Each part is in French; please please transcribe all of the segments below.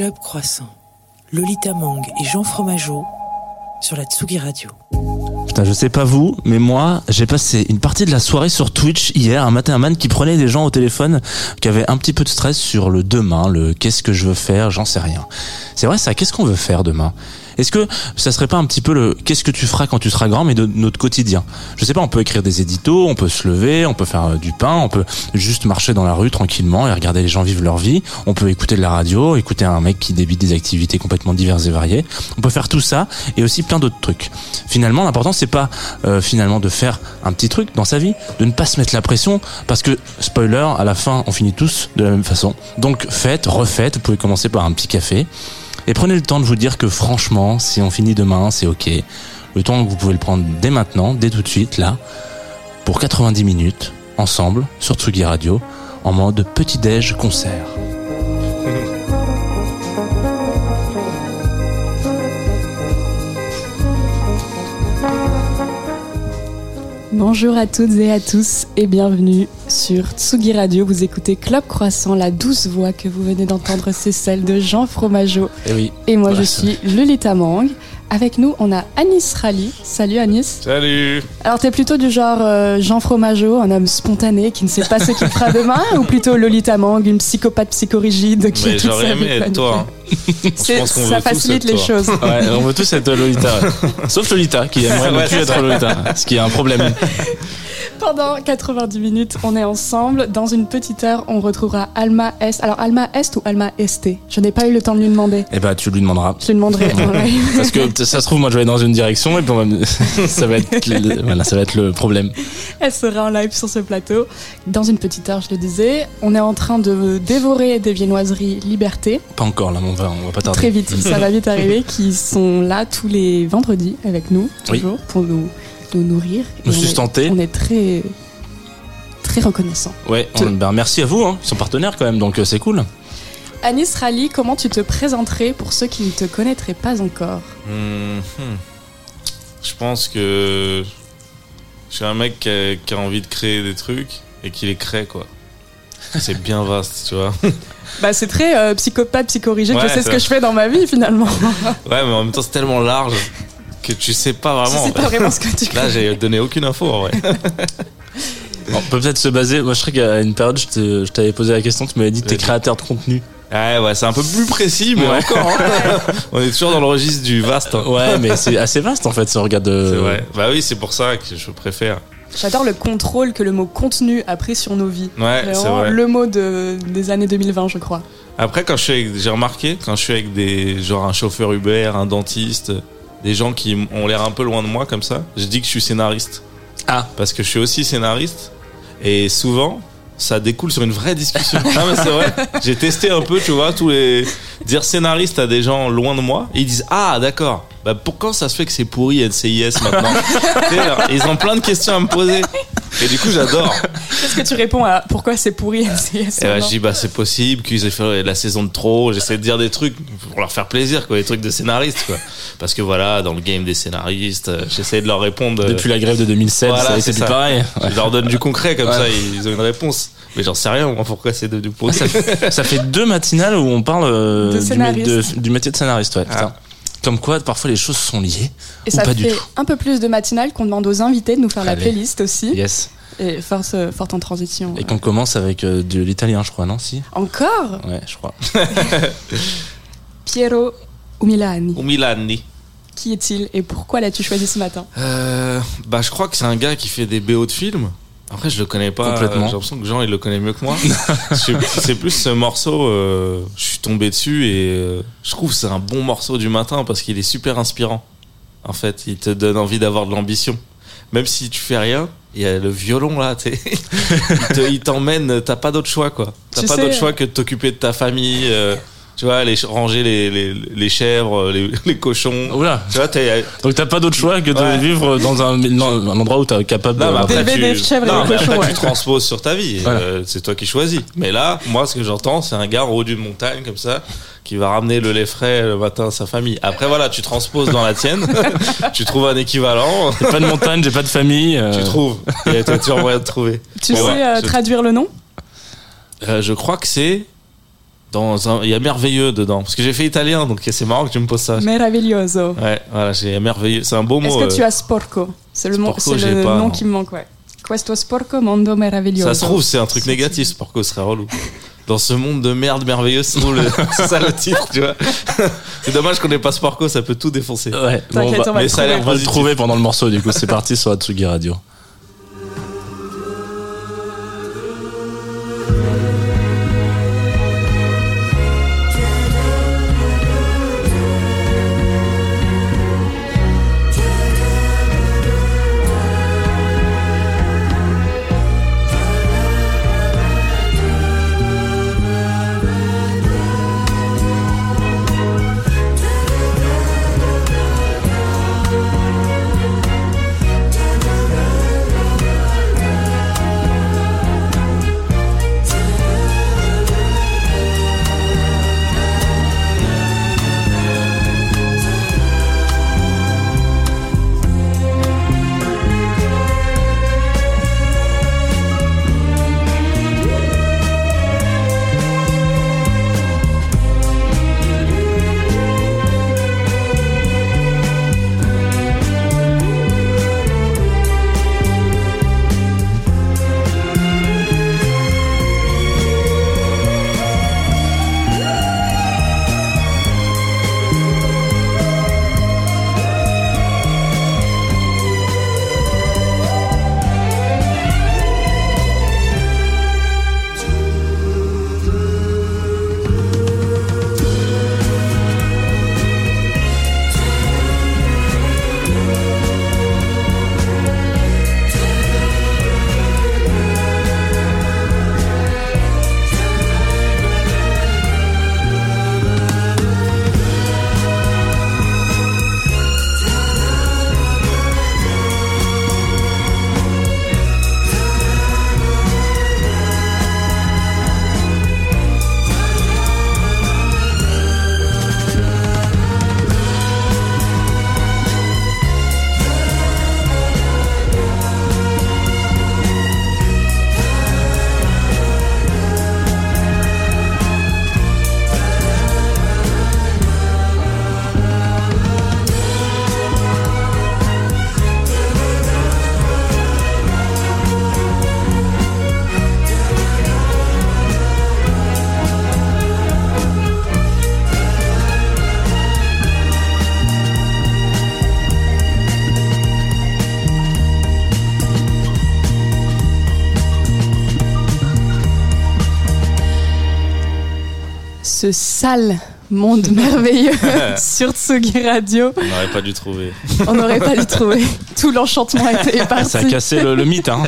Club Croissant, Lolita Mang et Jean Fromageau sur la Tsugi Radio. Putain, je sais pas vous, mais moi, j'ai passé une partie de la soirée sur Twitch hier, un matin un man qui prenait des gens au téléphone qui avaient un petit peu de stress sur le demain, le qu'est-ce que je veux faire, j'en sais rien. C'est vrai ça, qu'est-ce qu'on veut faire demain? Est-ce que ça serait pas un petit peu le qu'est-ce que tu feras quand tu seras grand, mais de notre quotidien? Je sais pas, on peut écrire des éditos, on peut se lever, on peut faire euh, du pain, on peut juste marcher dans la rue tranquillement et regarder les gens vivre leur vie. On peut écouter de la radio, écouter un mec qui débite des activités complètement diverses et variées. On peut faire tout ça et aussi plein d'autres trucs. Finalement, l'important c'est pas euh, finalement de faire un petit truc dans sa vie, de ne pas se mettre la pression parce que spoiler, à la fin, on finit tous de la même façon. Donc faites, refaites. Vous pouvez commencer par un petit café. Et prenez le temps de vous dire que franchement, si on finit demain, c'est ok. Le temps que vous pouvez le prendre dès maintenant, dès tout de suite, là, pour 90 minutes, ensemble, sur Tsugi Radio, en mode petit-déj concert. Bonjour à toutes et à tous et bienvenue sur Tsugi Radio. Vous écoutez Club Croissant, la douce voix que vous venez d'entendre, c'est celle de Jean Fromageau. Et, oui, et moi je suis Lolita Mang. Avec nous, on a Anis Rally. Salut Anis. Salut. Alors, t'es plutôt du genre euh, Jean Fromageau, un homme spontané qui ne sait pas ce qu'il fera demain, ou plutôt Lolita Mang, une psychopathe psychorigide qui Mais j'aurais aimé être toi. Hein. ça facilite les choses. Ouais, on veut tous être Lolita. Sauf Lolita qui aimerait ne plus être Lolita, ce qui est un problème. Pendant 90 minutes, on est ensemble. Dans une petite heure, on retrouvera Alma Est. Alors, Alma Est ou Alma Est Je n'ai pas eu le temps de lui demander. Eh ben, tu lui demanderas. Je lui demanderai. Parce que ça se trouve, moi, je vais dans une direction et puis ça, va être le... voilà, ça va être le problème. Elle sera en live sur ce plateau. Dans une petite heure, je le disais, on est en train de dévorer des viennoiseries Liberté. Pas encore, là, on va, on va pas tarder. Très vite, ça va vite arriver, qui sont là tous les vendredis avec nous, toujours, pour nous nous nourrir. Nous sustenter. On est, très très reconnaissant. Ouais, ben merci à vous, hein. ils sont partenaires quand même, donc euh, c'est cool. Anis Rally, comment tu te présenterais pour ceux qui ne te connaîtraient pas encore? Hmm. Je pense que je suis un mec qui a, envie de créer des trucs et qui les crée, quoi. C'est bien vaste, tu vois. Bah, c'est très euh, psychopathe, psychorigide. je sais ce que je fais dans ma vie, finalement. ouais, mais en même temps, c'est tellement large que tu sais pas vraiment. Tu sais pas vraiment ce que tu Là, j'ai donné aucune info en vrai. on peut peut-être se baser. Moi, je serais qu'à une période, je t'avais posé la question, tu m'avais dit que t'es créateur de contenu. Ouais, ouais, c'est un peu plus précis, mais encore. Hein. on est toujours dans le registre du vaste. Hein. Ouais, mais c'est assez vaste en fait, ce regard de. C'est vrai. Bah oui, c'est pour ça que je préfère. J'adore le contrôle que le mot contenu a pris sur nos vies. Ouais, c'est vrai. Le mot de, des années 2020, je crois. Après, quand je suis j'ai remarqué, quand je suis avec des, genre un chauffeur Uber, un dentiste, des gens qui ont l'air un peu loin de moi comme ça, je dis que je suis scénariste. Ah. Parce que je suis aussi scénariste. Et souvent, ça découle sur une vraie discussion. ah mais c'est vrai. J'ai testé un peu, tu vois, tous les dire scénariste à des gens loin de moi. Et ils disent ah d'accord. Bah pourquoi ça se fait que c'est pourri NCIS maintenant Ils ont plein de questions à me poser. Et du coup, j'adore. Qu'est-ce que tu réponds à pourquoi c'est pourri NCIS Et bah, je dis bah c'est possible qu'ils aient fait la saison de trop. J'essaie de dire des trucs pour leur faire plaisir, quoi, des trucs de scénaristes, quoi. Parce que voilà, dans le game des scénaristes, euh, j'essaie de leur répondre. Depuis la grève de 2007, c'est plus pareil. Je leur donne du concret comme ça, ils ont une réponse. Mais j'en sais rien, moi, pourquoi c'est de, du ça, ça, fait deux matinales où on parle euh, du, du, métier de scénariste, ouais. Ah. Comme quoi, parfois les choses sont liées. Et ou ça pas fait du tout. un peu plus de matinale qu'on demande aux invités de nous faire la playlist aussi. Yes. Et force, euh, forte en transition. Et qu'on commence avec euh, de l'italien, je crois, non si? Encore? Ouais, je crois. Piero Umilani. Umilani. Qui est-il et pourquoi l'as-tu choisi ce matin? Euh, Bah, je crois que c'est un gars qui fait des BO de films. Après, je le connais pas. Complètement. J'ai l'impression que Jean, il le connaît mieux que moi. c'est plus ce morceau, euh, je suis tombé dessus et euh, je trouve que c'est un bon morceau du matin parce qu'il est super inspirant. En fait, il te donne envie d'avoir de l'ambition. Même si tu fais rien, il y a le violon là, tu il t'emmène, t'as pas d'autre choix quoi. T'as pas d'autre choix que de t'occuper de ta famille. Euh, tu vois, les, ranger les, les, les chèvres, les, les, cochons. Oula. Tu vois, t'es, Donc t'as pas d'autre choix que de vivre dans un, un endroit où t'es capable non, de. D'élever des chèvres et des cochons. tu transposes sur ta vie. Euh, c'est toi qui choisis. Mais là, moi, ce que j'entends, c'est un gars en haut d'une montagne comme ça qui va ramener le lait frais le matin à sa famille. Après, voilà, tu transposes dans la tienne. tu trouves un équivalent. J'ai pas de montagne, j'ai pas de famille. Euh. Tu trouves. Il y a toujours moyen de trouver. Tu sais euh, traduire le nom? Je crois que c'est Dans un, il y a merveilleux dedans. Parce que j'ai fait italien, donc c'est marrant que tu me poses ça. Meraviglioso. Ouais, voilà, j'ai merveilleux. C'est un beau mot. Est-ce que tu as sporco? C'est le, nom, le nom qui me manque, ouais. Questo sporco mondo meraviglioso. Ça se trouve, c'est un truc négatif, sporco serait relou. Dans ce monde de merde merveilleux, c'est ça le titre, tu vois. c'est dommage qu'on n'ait pas Sporco, ça peut tout défoncer. Ouais, bon, on va, mais ça on va le trouver pendant le morceau, du coup, c'est parti sur Atsugi Radio. Ce sale monde merveilleux sur Tsugi Radio. On n'aurait pas dû trouver. On n'aurait pas dû trouver. Tout l'enchantement était parti. Ça a cassé le, mythe. Hein.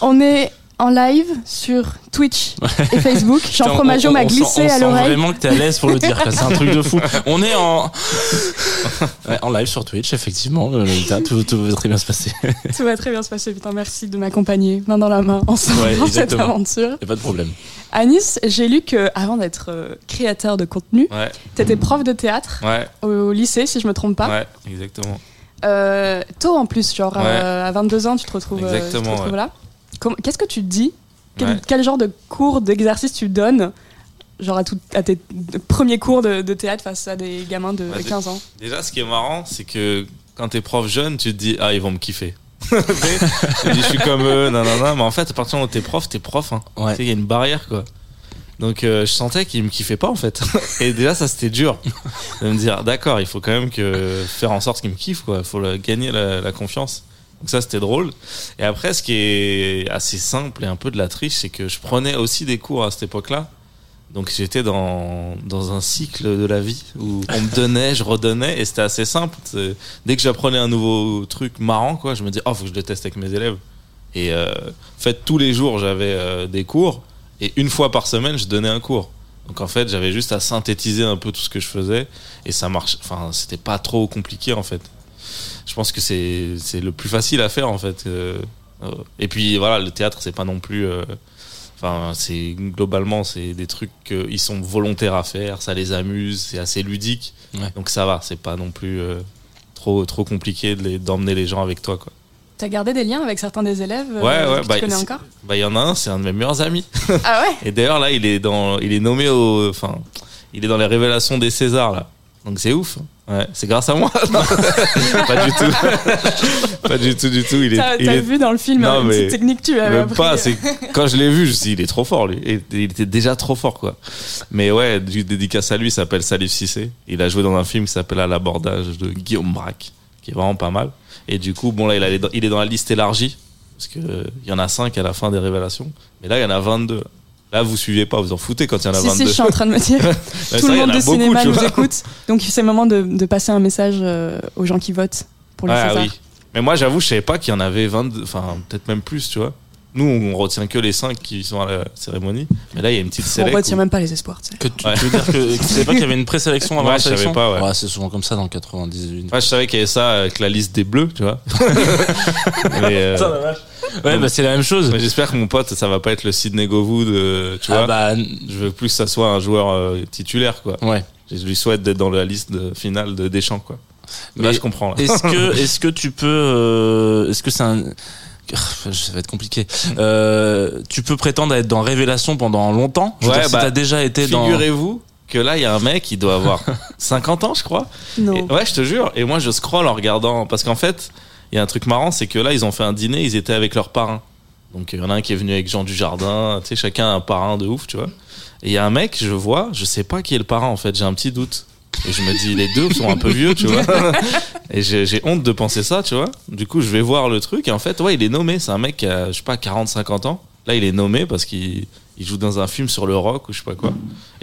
On est en live sur Twitch et Facebook. Jean Fromageau m'a glissé à l'oreille. vraiment que t'es à l'aise pour le dire. C'est un truc de fou. On est en en live sur Twitch, effectivement. Tout, tout, va très bien se passer. tout va très bien se passer. Putain, merci de m'accompagner main dans la main ensemble dans cette aventure. Y a pas de problème. À Nice, j'ai lu que avant d'être euh, créateur de contenu, tu étais prof de théâtre au, lycée, si je me trompe pas. Ouais, exactement. Euh, tôt en plus, genre euh, à 22 ans, tu te retrouves, exactement, là. Qu'est-ce que tu te dis quel, genre de cours d'exercice tu donnes genre à, tout, à tes premiers cours de, théâtre face à des gamins de 15 ans? Déjà, ce qui est marrant, c'est que quand t'es prof jeune, tu te dis ah ils vont me kiffer. je suis comme eux, non, non, non. Mais en fait, à partir du moment où t'es prof, t'es prof. Hein. Il y a une barrière, quoi. Donc, euh, je sentais qu'il me kiffait pas, en fait. Et déjà, ça, c'était dur. De me dire, d'accord, il faut quand même que faire en sorte qu'il me kiffe, quoi. Il faut gagner la, confiance. Donc, ça, c'était drôle. Et après, ce qui est assez simple et un peu de la triche, c'est que je prenais aussi des cours à cette époque-là donc j'étais dans, dans un cycle de la vie où on me donnait, je redonnais et c'était assez simple. Dès que j'apprenais un nouveau truc marrant, quoi, je me dis oh faut que je le teste avec mes élèves. Et euh, en fait tous les jours j'avais euh, des cours et une fois par semaine je donnais un cours. Donc en fait j'avais juste à synthétiser un peu tout ce que je faisais et ça marche. Enfin c'était pas trop compliqué en fait. Je pense que c'est c'est le plus facile à faire en fait. Euh, et puis voilà le théâtre c'est pas non plus Enfin, c'est globalement c'est des trucs qu'ils sont volontaires à faire, ça les amuse, c'est assez ludique, donc ça va, c'est pas non plus euh, trop trop compliqué d'emmener les gens avec toi quoi. T'as gardé des liens avec certains des élèves Ouais, ouais. Que bah, tu connais encore? Bah, il y en a un, c'est un de mes meilleurs amis. Ah ouais? Et d'ailleurs, là, il est, dans, il est nommé au. Enfin, il est dans les révélations des Césars, là. Donc c'est ouf. Ouais, c'est grâce à moi. pas du tout. pas du tout, du tout. Il est. T'as, il est... vu dans le film non, une petite technique tu avais même pas. C'est quand je l'ai vu, je me suis dit, il est trop fort lui. Et il était déjà trop fort quoi. Mais ouais, du dédicace à lui, il s'appelle Salif Sissé. Il a joué dans un film qui s'appelle À l'abordage de Guillaume Braque, qui est vraiment pas mal. Et du coup, bon là, il, il est dans la liste élargie parce que il y en a 5 à la fin des révélations. Mais là, il y en a 22. Là, vous suivez pas, vous en foutez quand il y en a 22. Si, je suis en train de me dire. tout le monde du cinéma nous écoute. Donc, c'est le moment de, de, passer un message euh, aux gens qui votent pour les ah, oui. Mais moi, j'avoue, je savais pas qu'il y en avait 22, enfin, peut-être même plus, tu vois. Nous, on retient que les 5 qui sont à la cérémonie. Mais là, il y a une petite sélection. On retient même pas les espoirs. Tu, sais. que tu, veux dire que tu savais pas qu'il y avait une présélection avant ouais, la sélection je savais pas, ouais. ouais c'est souvent comme ça dans 98. Ouais, je savais qu'il y avait ça avec la liste des bleus, tu vois. mais, euh... Ouais, bah c'est la même chose. Mais j'espère que mon pote, ça va pas être le Sidney Govwood, euh, tu ah vois. Bah, je veux plus que ça soit un joueur euh, titulaire, quoi. Ouais. Je lui souhaite d'être dans la liste de finale de Deschamps, quoi. Mais là, je comprends. Est-ce que, est-ce que tu peux, euh, est-ce que c'est un ça va être compliqué. Euh, tu peux prétendre être dans Révélation pendant longtemps? Je ouais, bah, déjà été dans. Figurez-vous que là, il y a un mec, il doit avoir 50 ans, je crois. Non. ouais, je te jure. Et moi, je scroll en regardant, parce qu'en fait, il y a un truc marrant, c'est que là, ils ont fait un dîner, ils étaient avec leurs parrains. Donc, il y en a un qui est venu avec Jean Dujardin, tu sais, chacun un parrain de ouf, tu vois. Et il y a un mec, je vois, je sais pas qui est le parrain, en fait, j'ai un petit doute. Et je me dis, les deux sont un peu vieux, tu vois. Et j'ai honte de penser ça, tu vois. Du coup, je vais voir le truc, et en fait, ouais, il est nommé. C'est un mec qui a, je sais pas, 40, 50 ans. Là, il est nommé parce qu'il il joue dans un film sur le rock ou je sais pas quoi.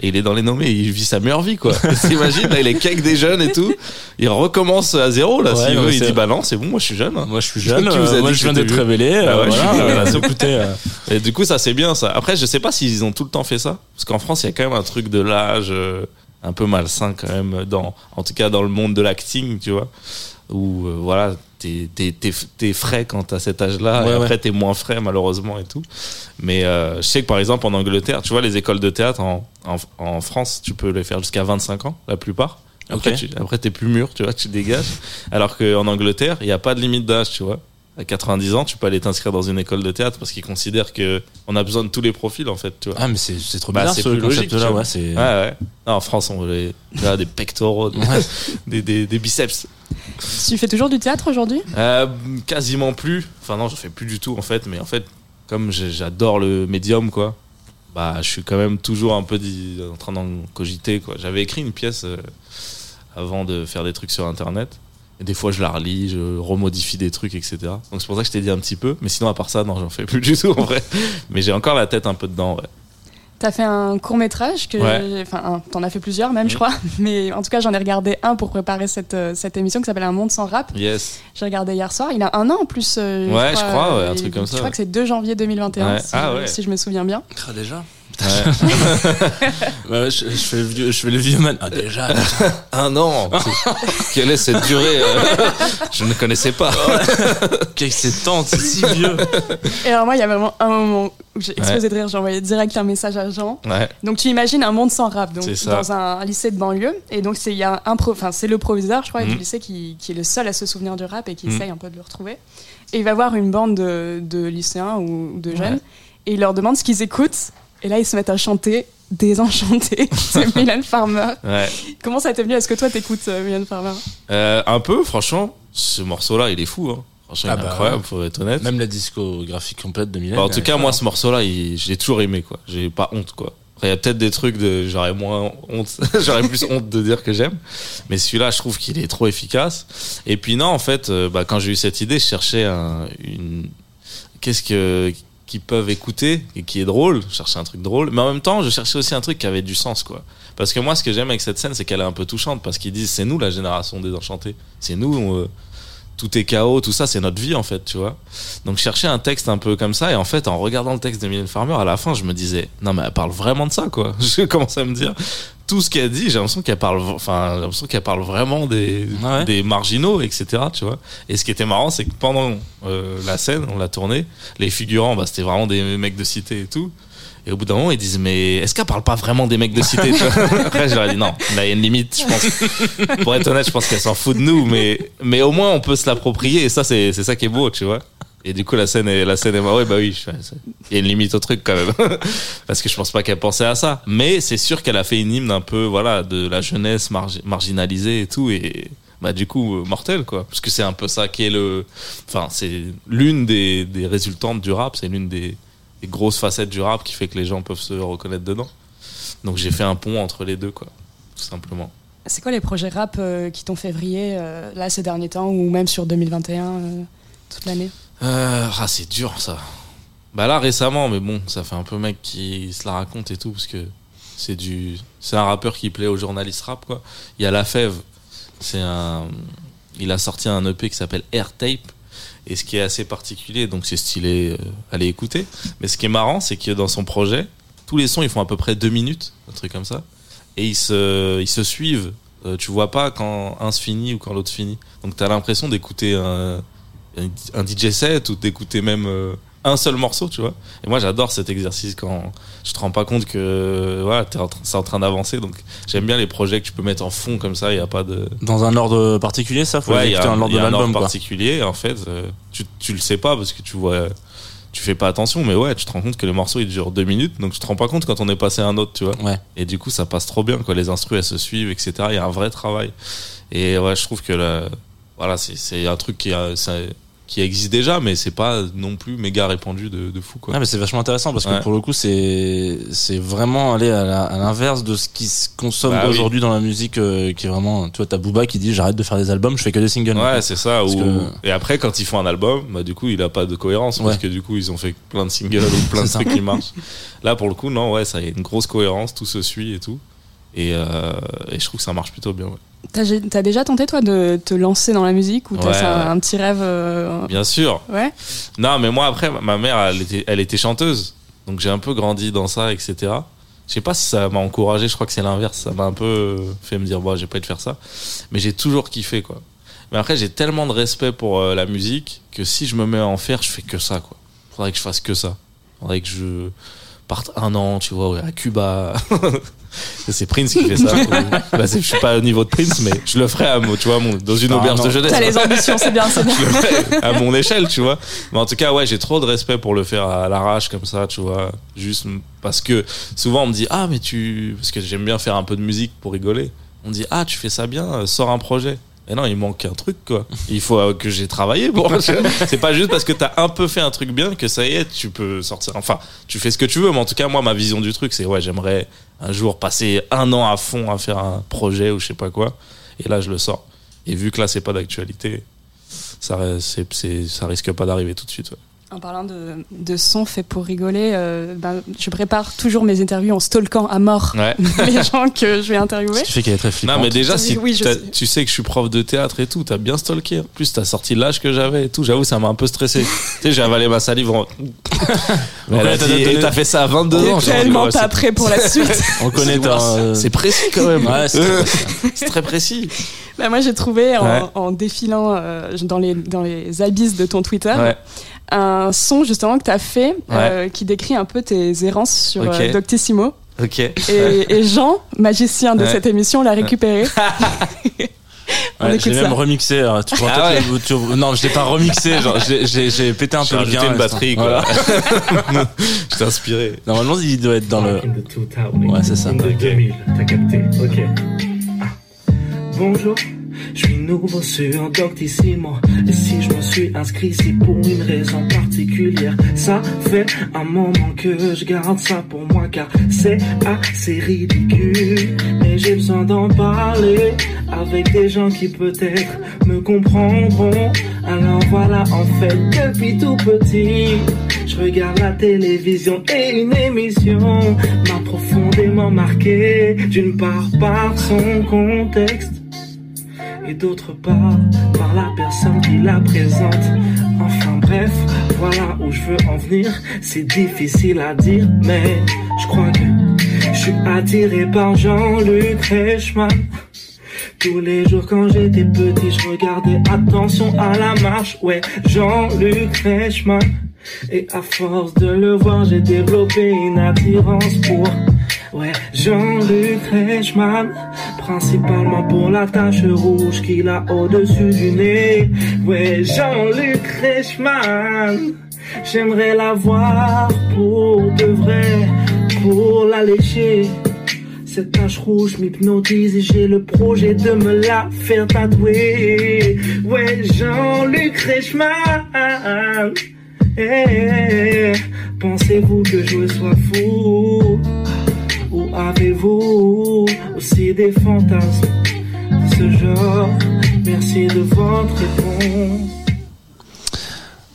Et il est dans les nommés, il vit sa meilleure vie, quoi. T'imagines, là, il est cake des jeunes et tout. Il recommence à zéro, là, s'il veut. Il dit, bah non, c'est bon, moi, je suis jeune. Moi, je suis jeune. Euh, moi, je viens d'être révélé. Bah ouais, voilà, euh. Et du coup, ça, c'est bien, ça. Après, je sais pas s'ils ont tout le temps fait ça. Parce qu'en France, il y a quand même un truc de l'âge euh, un peu malsain, quand même, dans, en tout cas, dans le monde de l'acting, tu vois. Où, voilà, t'es frais quand t'as cet âge-là. et après, t'es moins frais, malheureusement, et tout. Mais euh, je sais que, par exemple, en Angleterre, tu vois, les écoles de théâtre en, en, France, tu peux les faire jusqu'à 25 ans, la plupart. Après, tu, après t'es plus mûr, tu vois, tu dégages. Alors qu'en Angleterre, il n'y a pas de limite d'âge, tu vois à 90 ans, tu peux aller t'inscrire dans une école de théâtre parce qu'ils considèrent que on a besoin de tous les profils en fait, tu vois. Ah mais c'est c'est trop bah, c'est ce logique là, ouais, c'est ouais, ouais. Non, en France, on veut des pectoraux, des, des, des, biceps. Tu fais toujours du théâtre aujourd'hui? Euh, Quasiment plus. Enfin non, je fais plus du tout en fait, mais en fait, comme j'adore le médium quoi, bah je suis quand même toujours un peu en train d'en cogiter quoi. J'avais écrit une pièce euh, avant de faire des trucs sur internet et des fois, je la relis, je remodifie des trucs, etc. Donc c'est pour ça que je t'ai dit un petit peu. Mais sinon, à part ça, non, j'en fais plus du tout en vrai. Mais j'ai encore la tête un peu dedans, ouais. T'as fait un court métrage que, enfin, t'en as fait plusieurs même, je crois. Mais en tout cas, j'en ai regardé un pour préparer cette, euh, cette émission qui s'appelle Un monde sans rap. Yes. J'ai regardé hier soir. Il a un an en plus. Euh, ouais, je crois, ouais, un truc comme ça. Je crois que c'est 2 janvier 2021, si, ah, si, je me souviens bien. Ah, déjà? Ouais. je, fais le vieux, je fais le vieux man. Ah, déjà. Un an. Quelle est cette durée euh, Je ne connaissais pas. Qu'est-ce que c'est si vieux. Et alors, moi, il y a vraiment un moment où j'ai explosé de rire. J'ai envoyé direct un message à Jean. Donc, tu imagines un monde sans rap, donc dans un, lycée de banlieue. Et donc, c'est un enfin, c'est le proviseur, je crois, du mhm. lycée qui, qui, est le seul à se souvenir du rap et qui mhm. essaye un peu de le retrouver. Et il va voir une bande de, de lycéens ou de jeunes et il leur demande ce qu'ils écoutent. Et là, ils se mettent à chanter Désenchanté de Mylène Farmer. Ouais. Comment ça t'est venu? Est-ce que toi, t'écoutes euh, Mylène Farmer? Euh, Un peu, franchement. Ce morceau-là, il est fou. Hein. Franchement, ah bah, incroyable, faut être honnête. Même la discographie complète de Mylène. Bah, en tout cas, moi, ce morceau-là, je l'ai toujours aimé, quoi. J'ai pas honte, quoi. il y a peut-être des trucs de, j'aurais moins honte, j'aurais plus honte de dire que j'aime. Mais celui-là, je trouve qu'il est trop efficace. Et puis non, en fait, euh, bah, quand j'ai eu cette idée, je cherchais un, une, qu'est-ce que, qui peuvent écouter et qui est drôle. Je un truc drôle, mais en même temps, je cherchais aussi un truc qui avait du sens, quoi. Parce que moi, ce que j'aime avec cette scène, c'est qu'elle est un peu touchante, parce qu'ils disent c'est nous la génération des enchantés, c'est nous. Euh, tout est chaos, tout ça, c'est notre vie en fait, tu vois. Donc chercher un texte un peu comme ça, et en fait, en regardant le texte de Mylène Farmer, à la fin, je me disais, non mais elle parle vraiment de ça, quoi. Je commence à me dire, tout ce qu'elle dit, j'ai l'impression qu'elle parle, enfin, j'ai l'impression qu'elle parle vraiment des, des marginaux, etc., tu vois. Et ce qui était marrant, c'est que pendant euh, la scène, on l'a tournée, les figurants, bah, c'était vraiment des mecs de cité et tout. Et au bout d'un moment, ils disent, mais est-ce qu'elle parle pas vraiment des mecs de cité Après, je leur ai dit, non, là, il y a une limite, je pense. Pour être honnête, je pense qu'elle s'en fout de nous, mais, mais au moins, on peut se l'approprier, et ça, c'est ça qui est beau, tu vois. Et du coup, la scène est, la scène est, ouais, bah oui, il y a une limite au truc quand même. Parce que je pense pas qu'elle pensait à ça. Mais c'est sûr qu'elle a fait une hymne un peu, voilà, de la jeunesse marginalisée et tout, et, bah du coup mortel quoi parce que c'est un peu ça qui est le enfin c'est l'une des, des résultantes du rap c'est l'une des, des grosses facettes du rap qui fait que les gens peuvent se reconnaître dedans. Donc j'ai fait un pont entre les deux, quoi, tout simplement. C'est quoi les projets rap euh, qui t'ont fait vriller euh, là ces derniers temps ou même sur 2021 euh, toute l'année? Ah c'est dur ça. Bah là récemment, mais bon, ça fait un peu mec qui se la raconte et tout parce que c'est du, c'est un rappeur qui plaît aux journalistes rap quoi. Il y a La Fève, c'est un, il a sorti un EP qui s'appelle Air Tape et ce qui est assez particulier, donc c'est stylé, euh, allez écouter. Mais ce qui est marrant, c'est que dans son projet, tous les sons, ils font à peu près deux minutes, un truc comme ça. Et ils se, suivent. Euh, tu vois pas quand un se finit ou quand l'autre finit. Donc t'as l'impression d'écouter un, un, DJ set ou d'écouter même euh, un seul morceau, tu vois. Et moi, j'adore cet exercice quand je te rends pas compte que voilà, c'est en train d'avancer. Donc, j'aime bien les projets que tu peux mettre en fond comme ça. Il y a pas de dans un ordre particulier, ça. Faut ouais, il y a un ordre, un ordre particulier. En fait, euh, tu tu le sais pas parce que tu vois, tu fais pas attention. Mais ouais, tu te rends compte que le morceau il dure deux minutes. Donc, tu te rends pas compte quand on est passé à un autre, tu vois. Ouais. Et du coup, ça passe trop bien. Quoi, les instrus elles se suivent, etc. Il y a un vrai travail. Et ouais, je trouve que voilà, c'est un truc qui a, qui existe déjà, mais c'est pas non plus méga répandu de, de fou quoi. Ah, mais c'est vachement intéressant parce que pour le coup c'est c'est vraiment aller à l'inverse de ce qui se consomme bah aujourd'hui dans la musique euh, qui est vraiment tu vois t'as Booba qui dit j'arrête de faire des albums je fais que des singles. Ouais c'est ça et après quand ils font un album bah du coup il a pas de cohérence parce que du coup ils ont fait plein de singles ou plein de trucs qui marchent. Là pour le coup non ouais ça y a une grosse cohérence tout se suit et tout et, euh, et je trouve que ça marche plutôt bien. Ouais. T'as déjà tenté toi de te lancer dans la musique ou t'as un, petit rêve euh, Bien sûr. Ouais. Non, mais moi après, ma mère, elle était, elle était chanteuse, donc j'ai un peu grandi dans ça, etc. Je sais pas si ça m'a encouragé. Je crois que c'est l'inverse. Ça m'a un peu fait me dire bon, j'ai pas de faire ça, mais j'ai toujours kiffé quoi. Mais après, j'ai tellement de respect pour euh, la musique que si je me mets à en faire, je fais que ça quoi. Faudrait que je fasse que ça. Faudrait que je parte un an, tu vois, à Cuba. c'est Prince qui fait ça. bah, je suis pas au niveau de Prince, mais je le ferai à, tu vois, mon, dans une auberge de jeunesse. T'as les ambitions, c'est bien, c'est bien. à mon échelle, tu vois. Mais en tout cas, ouais, j'ai trop de respect pour le faire à l'arrache comme ça, tu vois. Juste parce que souvent on me dit, ah, mais tu, parce que j'aime bien faire un peu de musique pour rigoler. On me dit, ah, tu fais ça bien, sors un projet. Et non, il manque un truc, quoi. Il faut euh, que j'ai travaillé pour. c'est pas juste parce que t'as un peu fait un truc bien que ça y est, tu peux sortir. Enfin, tu fais ce que tu veux, mais en tout cas, moi, ma vision du truc, c'est ouais, j'aimerais un jour passer un an à fond à faire un projet ou je sais pas quoi. Et là, je le sors. Et vu que là, c'est pas d'actualité, ça, ça risque pas d'arriver tout de suite. En parlant de, de son fait pour rigoler, euh, ben, je prépare toujours mes interviews en stalkant à mort les gens que je vais interviewer. Ce qui fait qu'elle est très flippante. Non, mais déjà, si tu sais que je suis prof de théâtre et tout, t'as bien stalké. En plus, t'as sorti l'âge que j'avais et tout. J'avoue, ça m'a un peu stressé. tu sais, j'ai avalé ma salive. En... et t'as fait ça à 22 ans. tellement pas prêt pour la suite. On connaît euh, C'est précis quand même. c'est très précis. Bah, moi, j'ai trouvé en, en défilant euh, dans, les, dans les abysses de ton Twitter un son justement que tu as fait euh, qui décrit un peu tes errances sur euh, Doctissimo. Ok. Et, Jean, magicien de cette émission, l'a récupéré. Ouais, je l'ai même remixé. tu ah non, je l'ai pas remixé. j'ai pété un peu le gain. une batterie, quoi. je t'ai inspiré. Normalement, il doit être dans le. Ouais, c'est ça. Ok. Ah. Bonjour. Je suis nouveau sur Doctissimo. Et si je me suis inscrit c'est pour une raison particulière. Ça fait un moment que je garde ça pour moi Car c'est assez ridicule. Mais j'ai besoin d'en parler Avec des gens qui peut-être me comprendront. Alors voilà en fait depuis tout petit je regarde la télévision et une émission m'a profondément marqué. D'une part par son contexte et d'autre part par la personne qui la présente. Enfin bref, voilà où je veux en venir. C'est difficile à dire, mais je crois que je suis attiré par Jean-Luc Reichmann. Tous les jours quand j'étais petit, je regardais attention à la marche. Ouais, Jean-Luc Reichmann. Et à force de le voir, j'ai développé une attirance pour Ouais, Jean-Luc Reichmann, principalement pour la tache rouge qu'il a au-dessus du nez. Ouais, Jean-Luc Reichmann, j'aimerais la voir pour de vrai, pour la lécher. Cette tache rouge m'hypnotise et j'ai le projet de me la faire tatouer. Ouais, Jean-Luc Reichmann. Eh, pensez-vous que je sois fou? Ou avez-vous aussi des fantasmes de ce genre? Merci de votre réponse.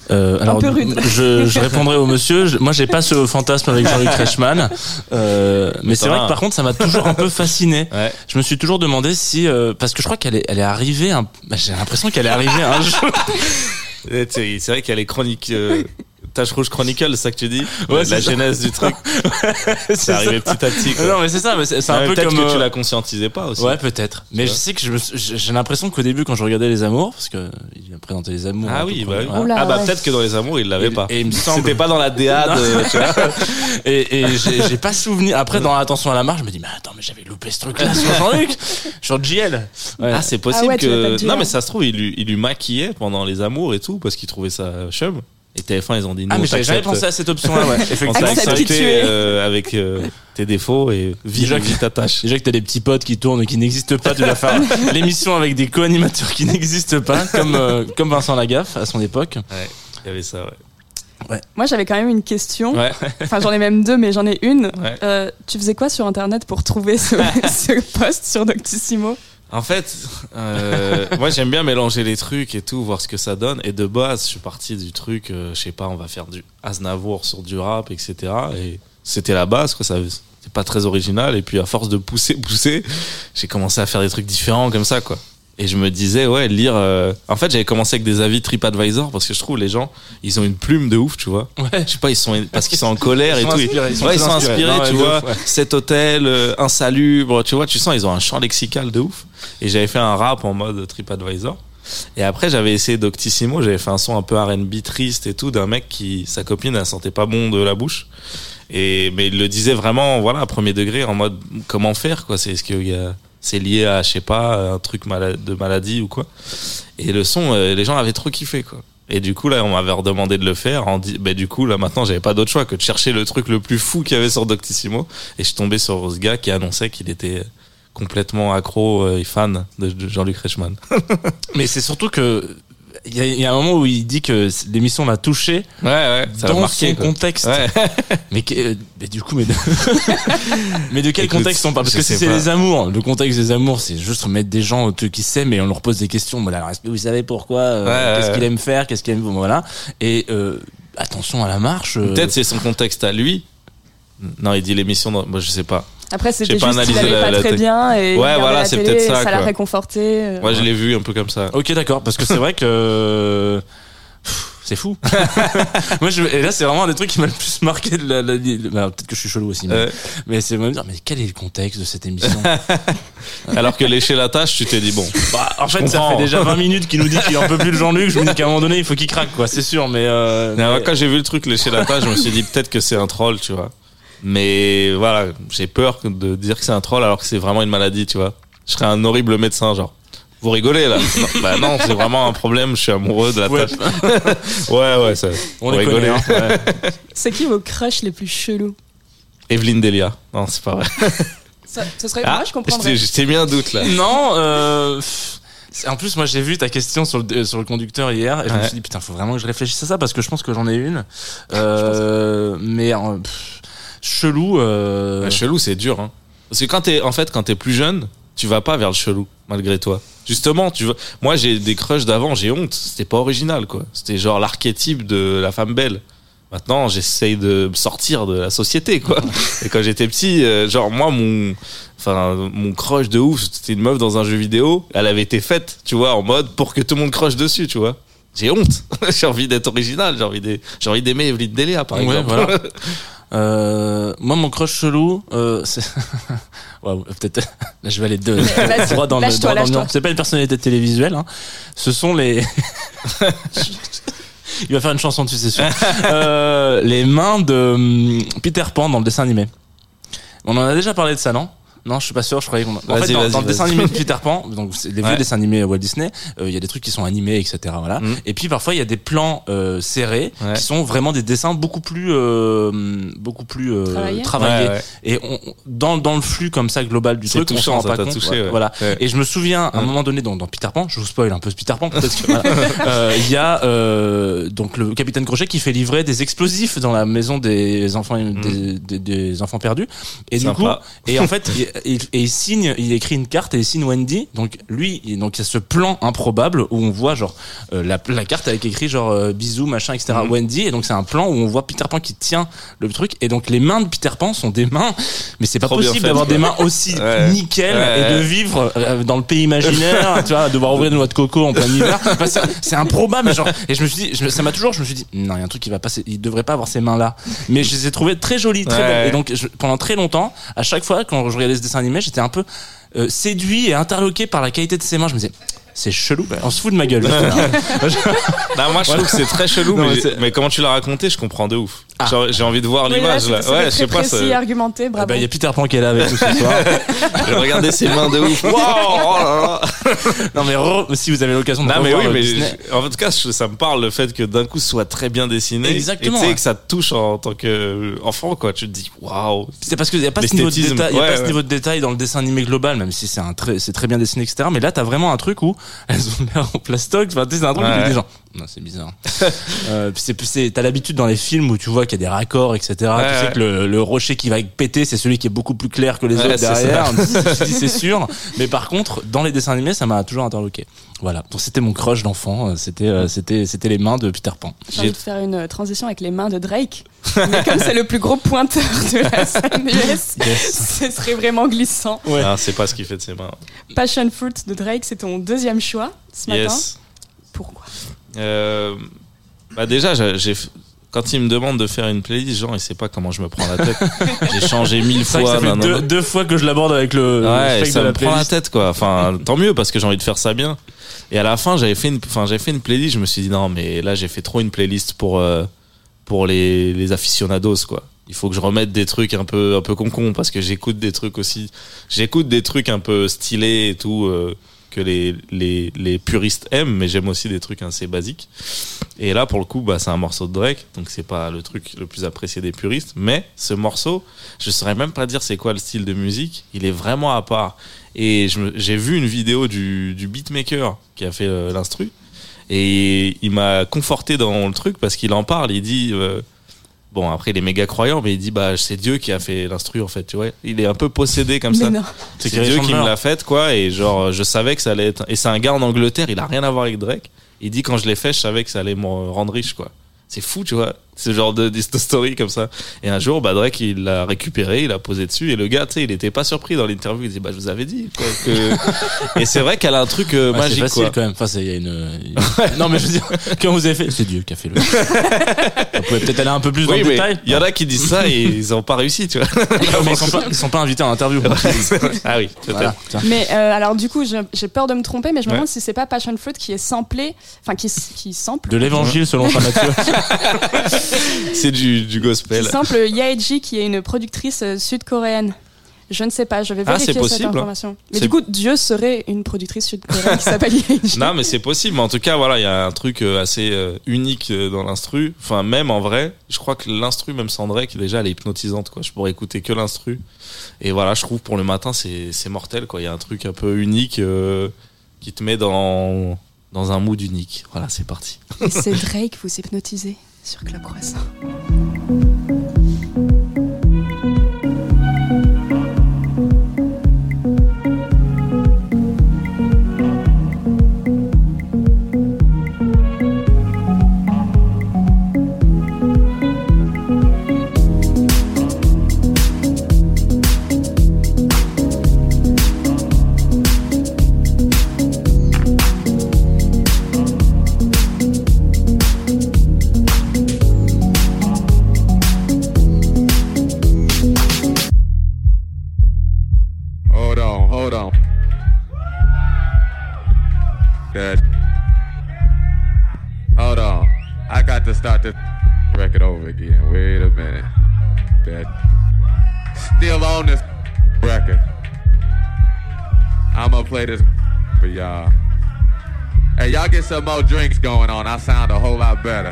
Euh, alors, Je, je, répondrai au monsieur. moi, j'ai pas ce fantasme avec Jean-Luc Reichmann, euh, mais c'est vrai que par contre, ça m'a toujours un peu fasciné. Ouais. Je me suis toujours demandé si, euh, parce que je crois qu'elle est, elle est arrivée. Un... Bah, j'ai l'impression qu'elle est arrivée un jour. c'est vrai qu'elle est chronique. Euh, Tache Rouge Chronicle, c'est ça que tu dis ouais, La genèse du truc. c'est arrivé petit à petit. Non, mais c'est ça, mais c'est un peu comme. que tu euh, la conscientisais pas aussi. Ouais, peut-être. Mais je sais que j'ai l'impression qu'au début, quand je regardais Les Amours, parce que il a présenté Les Amours. Ah oui, bah, ah bah peut-être que dans Les Amours, il l'avait pas. Et il me semble. C'était pas dans la DA de. tu vois et et j'ai pas souvenir. Après, dans Attention à la marche, je me dis, mais attends, mais j'avais loupé ce truc-là sur Jean-Luc, sur JL. Ah, c'est possible ah que. Non, mais ça se trouve, il lui maquillait pendant Les Amours et tout, parce qu'il trouvait ça chum. Et TF1, ils ont dit non. Ah, mais j'avais jamais pensé à cette option-là, ouais. Effectivement, euh, avec euh, tes défauts et déjà que ta tâche. Déjà que t'as des petits potes qui tournent et qui n'existent pas, tu vas faire l'émission avec des co-animateurs qui n'existent pas, comme, euh, comme Vincent Lagaffe à son époque. Ouais, il y avait ça, ouais. Ouais. Moi, j'avais quand même une question. Ouais. Enfin, j'en ai même deux, mais j'en ai une. Euh, tu faisais quoi sur Internet pour trouver ce, ce post sur Doctissimo? En fait, euh, moi j'aime bien mélanger les trucs et tout, voir ce que ça donne. Et de base, je suis parti du truc, euh, je sais pas, on va faire du Aznavour sur du rap, etc. Et c'était la base, quoi. Ça, c'est pas très original. Et puis à force de pousser, pousser, j'ai commencé à faire des trucs différents comme ça, quoi. Et je me disais, ouais, lire. Euh, en fait, j'avais commencé avec des avis TripAdvisor parce que je trouve les gens, ils ont une plume de ouf, tu vois. Ouais. Je sais pas, ils sont parce qu'ils sont en colère et tout. Inspirés, ils sont, ouais, ils sont inspirés, tu vois. Cet hôtel euh, insalubre, tu vois, tu sens, ils ont un champ lexical de ouf. Et j'avais fait un rap en mode TripAdvisor. Et après, j'avais essayé Doctissimo, j'avais fait un son un peu R&B triste et tout d'un mec qui, sa copine, elle sentait pas bon de la bouche. Et, mais il le disait vraiment, voilà, à premier degré, en mode, comment faire, quoi. C'est ce qu'il y a, c'est lié à, je sais pas, un truc de maladie ou quoi. Et le son, euh, les gens avaient trop kiffé, quoi. Et du coup, là, on m'avait redemandé de le faire. En dit, bah, du coup, là, maintenant, j'avais pas d'autre choix que de chercher le truc le plus fou qu'il y avait sur Doctissimo. Et je suis tombé sur ce gars qui annonçait qu'il était complètement accro euh, et fan de Jean-Luc Reichmann. Mais c'est surtout que il y, a un moment où il dit que l'émission l'a touché ouais, ouais, ça dans marqué, son contexte. Ouais. mais, mais, du coup, mais de, mais de quel contexte on parle? Parce que si c'est les amours, le contexte des amours, c'est juste mettre des gens qui s'aiment et on leur pose des questions. Voilà, est-ce que vous savez pourquoi euh, Qu'est-ce qu'il aime faire Qu'est-ce qu'il aime Voilà. Et euh, attention à la marche. Euh, Peut-être c'est son contexte à lui. Non, il dit l'émission. Moi, je sais pas. Après, c'était juste qu'il allait pas très bien et ouais, voilà, c'est peut-être ça. Ça l'a réconforté. Moi, je l'ai vu un peu comme ça. Ok, d'accord, parce que c'est vrai que c'est fou. Moi, je, et là, c'est vraiment un des trucs qui m'a le plus marqué de la. Bah, peut-être que je suis chelou aussi, mais, mais c'est me dire, mais quel est le contexte de cette émission? Alors que lécher la tâche, tu t'es dit bon. Bah, en fait, ça fait déjà 20 minutes qu'il nous dit qu'il en peut plus de Jean-Luc. Je me dis qu'à un moment donné, il faut qu'il craque, quoi. C'est sûr, mais. Euh, mais... Quand j'ai vu le truc lécher la tâche, je me suis dit peut-être que c'est un troll, tu vois. Mais voilà, j'ai peur de dire que c'est un troll alors que c'est vraiment une maladie, tu vois. Je serais un horrible médecin, genre. Vous rigolez là non, Bah non, c'est vraiment un problème. Je suis amoureux de la tâche. ouais, ouais, ça. On rigolait. Hein. C'est qui vos crushs les plus chelous? Evelyne Delia. Non, c'est pas vrai. Ça, ce serait ah, moi, je comprendrais. J'ai mis un doute là. Non. Euh... En plus, moi, j'ai vu ta question sur le, sur le conducteur hier et je me suis dit, putain, faut vraiment que je réfléchisse à ça parce que je pense que j'en ai une. Euh, mais chelou. Euh... chelou, c'est dur. Hein. Parce que quand t'es, en fait, quand t'es plus jeune, tu vas pas vers le chelou, malgré toi. Justement, tu vois. Moi, j'ai des crushs d'avant, j'ai honte. C'était pas original, quoi. C'était genre l'archétype de la femme belle. Maintenant, j'essaye de sortir de la société, quoi. Et quand j'étais petit, euh, genre moi, mon, enfin, mon crush de ouf, c'était une meuf dans un jeu vidéo. Elle avait été faite, tu vois, en mode pour que tout le monde crush dessus, tu vois. J'ai honte. j'ai envie d'être original. J'ai envie d'aimer Evelyne Delia, par exemple. Voilà. Euh, moi, mon crush chelou, euh, c'est. peut-être. Là, je vais aller deux. droit dans le. C'est pas une personnalité télévisuelle. Hein. Ce sont les. Il va faire une chanson dessus, c'est sûr. euh, les mains de hum, Peter Pan dans le dessin animé. On en a déjà parlé de ça, non? Non, je suis pas sûr. Je croyais qu'on. En fait, dans, le dessin animé de Peter Pan, donc les vieux dessins animés Walt Disney, euh, il y a des trucs qui sont animés, etc. Voilà. Mm. Et puis parfois il y a des plans euh, serrés qui sont vraiment des dessins beaucoup plus, euh, beaucoup plus euh, travaillés. Et on, dans dans le flux comme ça global du truc, on s'en rend pas compte. Touché, voilà. Et je me souviens à un moment donné dans, dans Peter Pan, je vous spoil un peu ce Peter Pan peut-être il y a donc le capitaine Crochet qui fait livrer des explosifs dans la maison des enfants mm. des, des, enfants perdus. Et du coup, et en fait et, il signe, il écrit une carte et il signe Wendy. Donc lui, donc il y a ce plan improbable où on voit genre euh, la, la, carte avec écrit genre euh, bisous machin etc. Mhm. Wendy et donc c'est un plan où on voit Peter Pan qui tient le truc et donc les mains de Peter Pan sont des mains, mais c'est pas possible d'avoir des mains aussi nickel et de vivre euh, dans le pays imaginaire, tu vois, devoir ouvrir une noix de coco en plein hiver. c'est improbable. Genre, et je me suis dit, ça m'a toujours, je me suis dit, non, il y a un truc qui va passer. Il devrait pas avoir ces mains là. Mais je les ai trouvées très jolies, très belles. Et donc pendant très longtemps, à chaque fois quand je regardais ce dessin animé, j'étais un peu euh, séduit et interloqué par la qualité de ses mains. Je me disais, c'est chelou. On se fout de ma gueule. non, moi je trouve que c'est très chelou, mais, mais, comment tu l'as raconté, je comprends de ouf. Ah. J'ai envie de voir l'image là. Ouais, je sais pas. C'est argumenté, bravo. Il bah, y a Peter Pan qui est là avec nous ce soir. J'ai regardé ses mains de ouf. Wow, oh là là. Non mais si vous avez l'occasion de non, mais oui, mais en tout cas, ça me parle le fait que d'un coup ce soit très bien dessiné. Exactement. Et tu sais que ça te touche en tant qu'enfant quoi. Tu te dis waouh. C'est parce qu'il n'y a pas ce niveau de détail. Il y a pas ce niveau de détail dans le dessin animé global, même si c'est un très, c'est très bien dessiné, etc. Mais là, t'as vraiment un truc où elles ont l'air en plastoc. Enfin, c'est un truc où des gens. Non, c'est bizarre. euh, c'est c'est, t'as l'habitude dans les films où tu vois qu'il y a des raccords, etc. tu sais que le, le, rocher qui va péter, c'est celui qui est beaucoup plus clair que les autres derrière. c'est sûr. Mais par contre, dans les dessins animés, ça m'a toujours interloqué. Voilà. Donc c'était mon crush d'enfant. C'était, euh, c'était, c'était les mains de Peter Pan. J'ai envie de faire une euh, transition avec les mains de Drake. Mais comme c'est le plus gros pointeur de la scène US, ce serait vraiment glissant. Ouais. Ah, c'est pas ce qu'il fait de ses mains. Passion Fruit de Drake, c'est ton deuxième choix ce matin. Pourquoi? Euh, bah déjà, j'ai quand il me demande de faire une playlist, genre, il sait pas comment je me prends la tête. J'ai changé mille fois. Ça fait deux, fois que je l'aborde avec le. Ouais, ça me prend la tête, quoi. Enfin, tant mieux parce que j'ai envie de faire ça bien. Et à la fin, j'avais fait une, enfin, j'avais fait une playlist. Je me suis dit non, mais là, j'ai fait trop une playlist pour euh, pour les les aficionados, quoi. Il faut que je remette des trucs un peu un peu concon parce que j'écoute des trucs aussi. J'écoute des trucs un peu stylés et tout. Euh, que les, les, les puristes aiment, mais j'aime aussi des trucs assez basiques. Et là, pour le coup, bah, c'est un morceau de Drake, donc c'est pas le truc le plus apprécié des puristes, mais ce morceau, je saurais même pas dire c'est quoi le style de musique, il est vraiment à part. Et j'ai vu une vidéo du, du beatmaker qui a fait euh, l'instru, et il m'a conforté dans le truc parce qu'il en parle, il dit... Euh, Bon, après, il est méga croyant, mais il dit, bah, c'est Dieu qui a fait l'instru, en fait, tu vois. Il est un peu possédé comme ça. C'est Dieu qui me l'a fait, quoi, et genre, je savais que ça allait être. Et c'est un gars en Angleterre, il a rien à voir avec Drake. Il dit, quand je l'ai fait, je savais que ça allait me rendre riche, quoi. C'est fou, tu vois ce genre de, story comme ça. Et un jour, bah, Drake, il l'a récupéré, il l'a posé dessus, et le gars, tu sais, il était pas surpris dans l'interview. Il dit, bah, je vous avais dit, quoi, que... et c'est vrai qu'elle a un truc euh, magique, C'est facile, quand même. Enfin, il y a une, non, mais je veux dire, quand vous avez fait, c'est Dieu qui a fait le. vous pouvez peut-être aller un peu plus dans le détail. Il y en a qui disent ça et ils ont pas réussi, tu vois. mais ils sont pas, ils sont pas invités à l'interview. ah oui, voilà, Mais, euh, alors, du coup, j'ai peur de me tromper, mais je me demande si c'est pas Passion Fruit qui est samplé, enfin, qui, qui sample. De l'évangile selon Saint Matthieu. c'est du, du gospel. Simple, Yaeji qui est une productrice euh, sud-coréenne. Je ne sais pas, je vais ah, vérifier cette information. Mais du coup, Dieu serait une productrice sud-coréenne qui s'appelle Yaeji. Non, mais c'est possible. Mais en tout cas, voilà, il y a un truc euh, assez euh, unique dans l'instru. Enfin, même en vrai, je crois que l'instru, même Sandré, qui déjà, elle est hypnotisante. Quoi. Je pourrais écouter que l'instru. Et voilà, je trouve pour le matin, c'est mortel. Quoi. Il y a un truc un peu unique qui te met dans, dans un mood unique. Voilà, c'est parti. c'est Drake, vous hypnotisez sur Club Croissant. Start this record over again. Wait a minute. That still on this record. I'm gonna play this for y'all. Hey, y'all get some more drinks going on. I sound a whole lot better.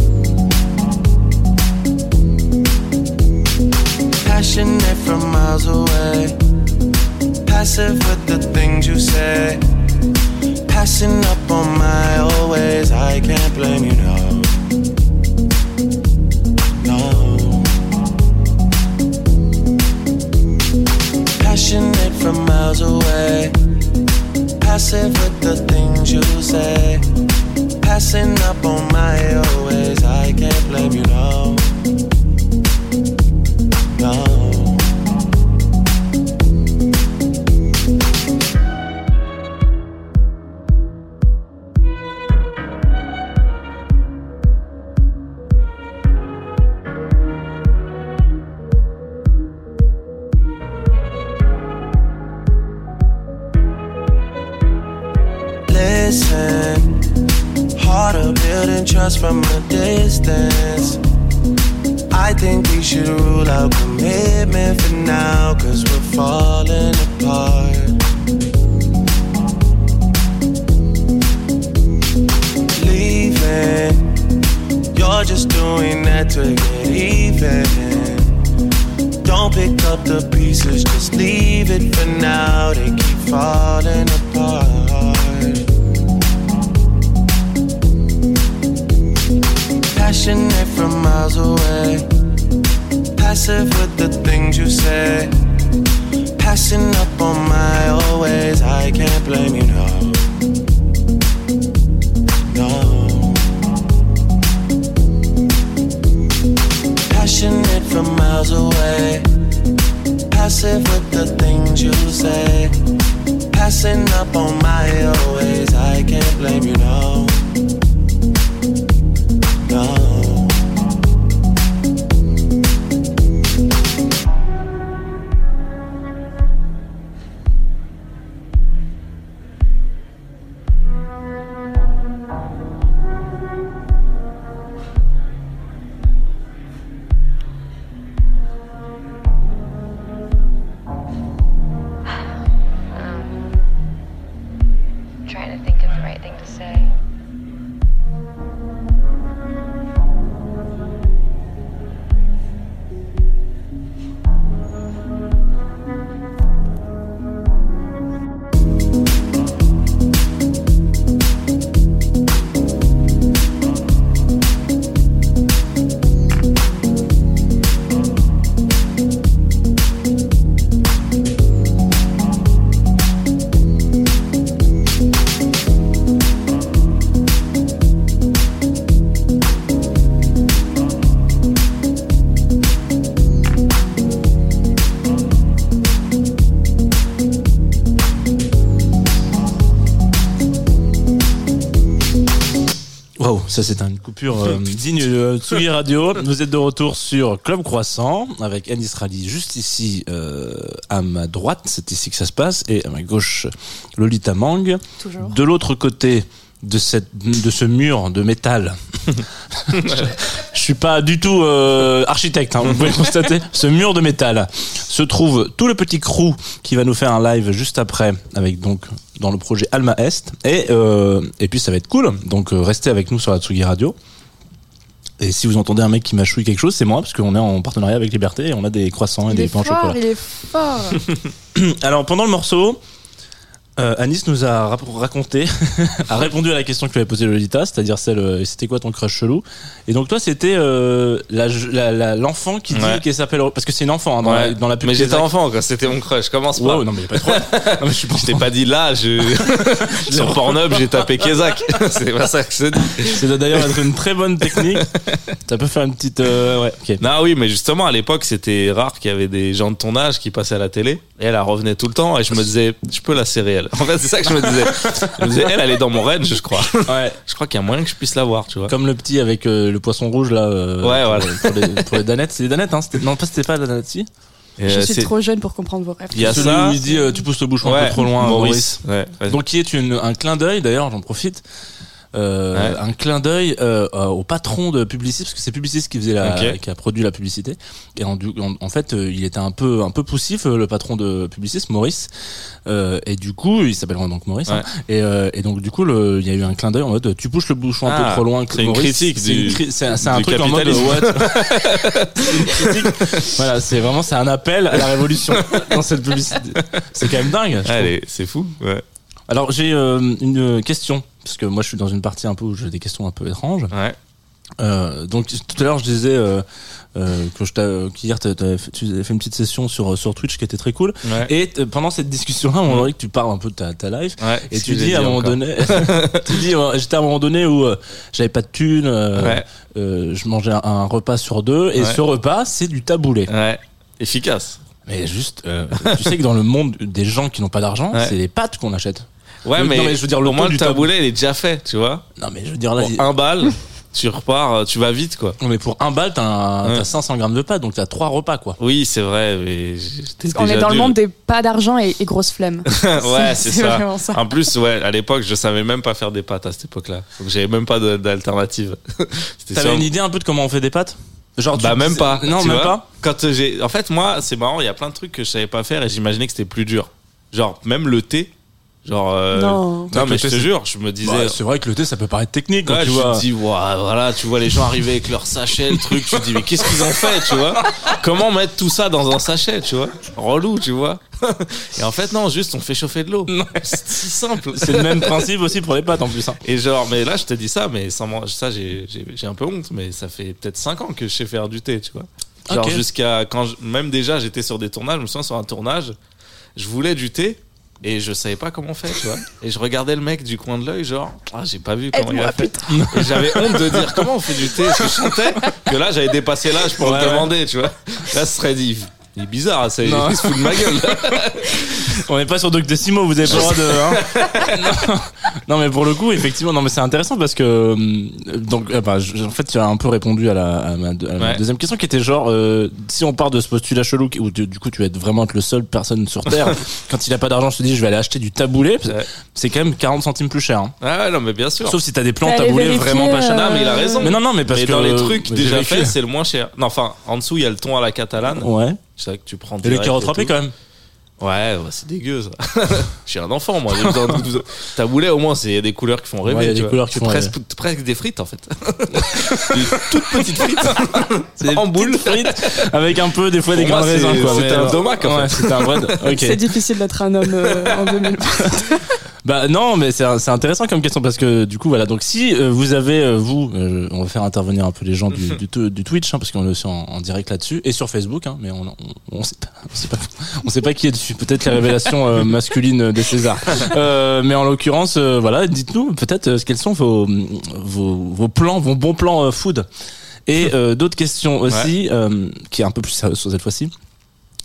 Passionate from miles away. Passive with the things you say. Passing up on my always. I can't blame you, no. No. Passionate from miles away. Passive with the things you say. Passing up on my always. I can't blame you, no. Ça c'est une coupure euh, digne de Tsugi Radio. Vous êtes de retour sur Club Croissant avec Anis Rally juste ici euh, à ma droite, c'est ici que ça se passe, et à ma gauche Lolita Mang. Toujours. De l'autre côté de cette de ce mur de métal. je, suis pas du tout euh, architecte, hein, vous pouvez constater. Ce mur de métal se trouve tout le petit crew qui va nous faire un live juste après avec donc dans le projet Alma Est. Et, euh, et puis ça va être cool. Donc euh, restez avec nous sur la Tsugi Radio. Et si vous entendez un mec qui mâchouille quelque chose, c'est moi, parce qu'on est en partenariat avec Liberté et on a des croissants et des pains au chocolat. Il est fort Alors pendant le morceau, euh, Anis nous a raconté, a répondu à la question que tu avais posée Lolita, c'est-à-dire celle, euh, c'était quoi ton crush chelou? Et donc toi, c'était euh, l'enfant qui dit qu'elle s'appelle parce que c'est une enfant hein, dans, la, dans, la, pub. Mais j'étais enfant, quoi. C'était mon crush. Commence pas. non mais pas trop. non, mais je, je t'ai pas dit là. Je... Sur Pornhub, j'ai tapé Kezak. c'est pas ça que je dis. C'est d'ailleurs une très bonne technique. Ça peut faire une petite. ouais. Non oui, mais justement à l'époque, c'était rare qu'il y avait des gens de ton âge qui passaient à la télé. Et elle, revenait tout le temps. Et je me disais, je peux la serrer elle. En fait, c'est ça que je me disais. Je me disais, elle, elle est dans mon range, je crois. Ouais. Je crois qu'il y a moyen que je puisse la voir, tu vois. Comme le petit avec euh, le poisson rouge, là. Euh, ouais, voilà. Pour, les, pour les danettes. C'est des danettes, hein. Non, pas, c'était pas la danette, si. je euh, suis trop jeune pour comprendre vos rêves. Il y a ça. Où il dit, tu pousses le bouchon un peu trop loin, Maurice. Ouais, Donc, qui est une, un clin d'œil, d'ailleurs, j'en profite euh, un clin d'œil euh, au patron de Publicis parce que c'est Publicis qui faisait la, qui a produit la publicité. Et en, en, fait euh, il était un peu un peu poussif le patron de Publicis Maurice. Et du coup il s'appelle donc Maurice hein. et, et donc du coup il y a eu un clin d'œil en mode tu pousses le bouchon un peu ah, trop loin c'est une critique c'est un, truc en mode what voilà c'est vraiment c'est un appel à la révolution dans cette publicité. C'est quand même dingue Allez, c'est fou ouais. Alors j'ai une question parce que moi je suis dans une partie un peu où j'ai des questions un peu étranges. Ouais. Euh, donc tout à l'heure je disais euh, euh, que je qu'hier tu avais fait une petite session sur sur Twitch qui était très cool. Et pendant cette discue-là on dirait que tu parles un peu de ta, ta life et tu dis à un moment donné tu dis j'étais à un moment donné où j'avais pas de thunes je mangeais un, repas sur deux et ce repas c'est du taboulé. Ouais. Efficace. Mais juste tu sais que dans le monde des gens qui n'ont pas d'argent c'est les pâtes qu'on achète Ouais, mais, je veux dire, le moins du taboulet, il est déjà fait, tu vois. Non, mais je veux dire, là, un balle, tu repars, euh, tu vas vite, quoi. Non, mais pour un balle, t'as 500 grammes de pâtes, donc t'as trois repas, quoi. Oui, c'est vrai, mais On est dans le monde des pas d'argent et, grosses flemmes. ouais, c'est ça. En plus, ouais, à l'époque, je savais même pas faire des pâtes à cette époque-là. Donc j'avais même pas d'alternative. T'avais une idée un peu de comment on fait des pâtes? Genre, bah même pas. Non, même pas. Quand j'ai, en fait, moi, c'est marrant, il y a plein de trucs que je savais pas faire et j'imaginais que c'était plus dur. Genre, même le thé, Genre, euh, non. non mais je te jure, je me disais. Bah, c'est vrai que le thé, ça peut paraître technique. Ouais, tu je vois. me dis, voilà, tu vois les gens arriver avec leur sachet, le truc. Tu te dis, mais qu'est-ce qu'ils ont fait, tu vois? Comment mettre tout ça dans un sachet, tu vois? Relou, tu vois? Et en fait, non, juste on fait chauffer de l'eau. C'est si simple. C'est le même principe aussi pour les pâtes en plus. Hein. Et genre, mais là, je te dis ça, mais sans ça, j'ai un peu honte, mais ça fait peut-être 5 ans que je sais faire du thé, tu vois? Genre jusqu'à quand, même déjà, j'étais sur des tournages. Je me souviens sur un tournage, je voulais du thé et je savais pas comment faire, tu vois. Et je regardais le mec du coin de l'œil, genre, ah, j'ai pas vu comment il a fait. Et j'avais honte de dire comment on fait du thé? Parce que je sentais que là, j'avais dépassé l'âge pour le demander, tu vois. Là, ce serait dit, il est bizarre, ça, il se fout de ma gueule. On n'est pas sur Doctissimo, vous avez pas le droit de. Hein non. mais pour le coup, effectivement, non, mais c'est intéressant parce que euh, donc, bah, en fait, tu as un peu répondu à la, ma, deuxième question qui était genre, euh, si on part de ce postulat chelou où du coup tu vas être vraiment être le seul personne sur terre, quand il a pas d'argent, je te dis, je vais aller acheter du taboulé. C'est quand même 40 centimes plus cher. Hein. Ah non, mais bien sûr. Sauf si t'as des plans taboulés vraiment pas chers. Non, mais il a raison. Mais non, non, mais parce que dans les trucs déjà faits, c'est le moins cher. Non, enfin, en dessous, il y a le thon à la catalane. Ouais. C'est vrai que tu prends. Et les carottes râpées quand même. Ouais, c'est dégueu ça. J'ai un enfant moi. T'as boulet au moins, c'est des couleurs qui font rêver. Il y a des couleurs qui font presque, presque des frites en fait. des toutes petites frites. C'est en boule frites avec un peu des fois des grains de raisin. C'était un domac en fait. C'était un vrai. C'est difficile d'être un homme euh, en 2020. Bah non, mais c'est intéressant comme question parce que du coup voilà. Donc si euh, vous avez euh, vous, euh, on va faire intervenir un peu les gens du, du, du Twitch hein, parce qu'on est aussi en, en direct là-dessus et sur Facebook, hein, mais on, on, on, sait pas, on sait pas, on sait pas qui est dessus. Peut-être les révélations masculines de César. mais en l'occurrence, voilà, dites-nous peut-être quels sont vos, vos, vos plans, vos bons plans food. Et d'autres questions aussi, qui est un peu plus sérieux cette fois-ci.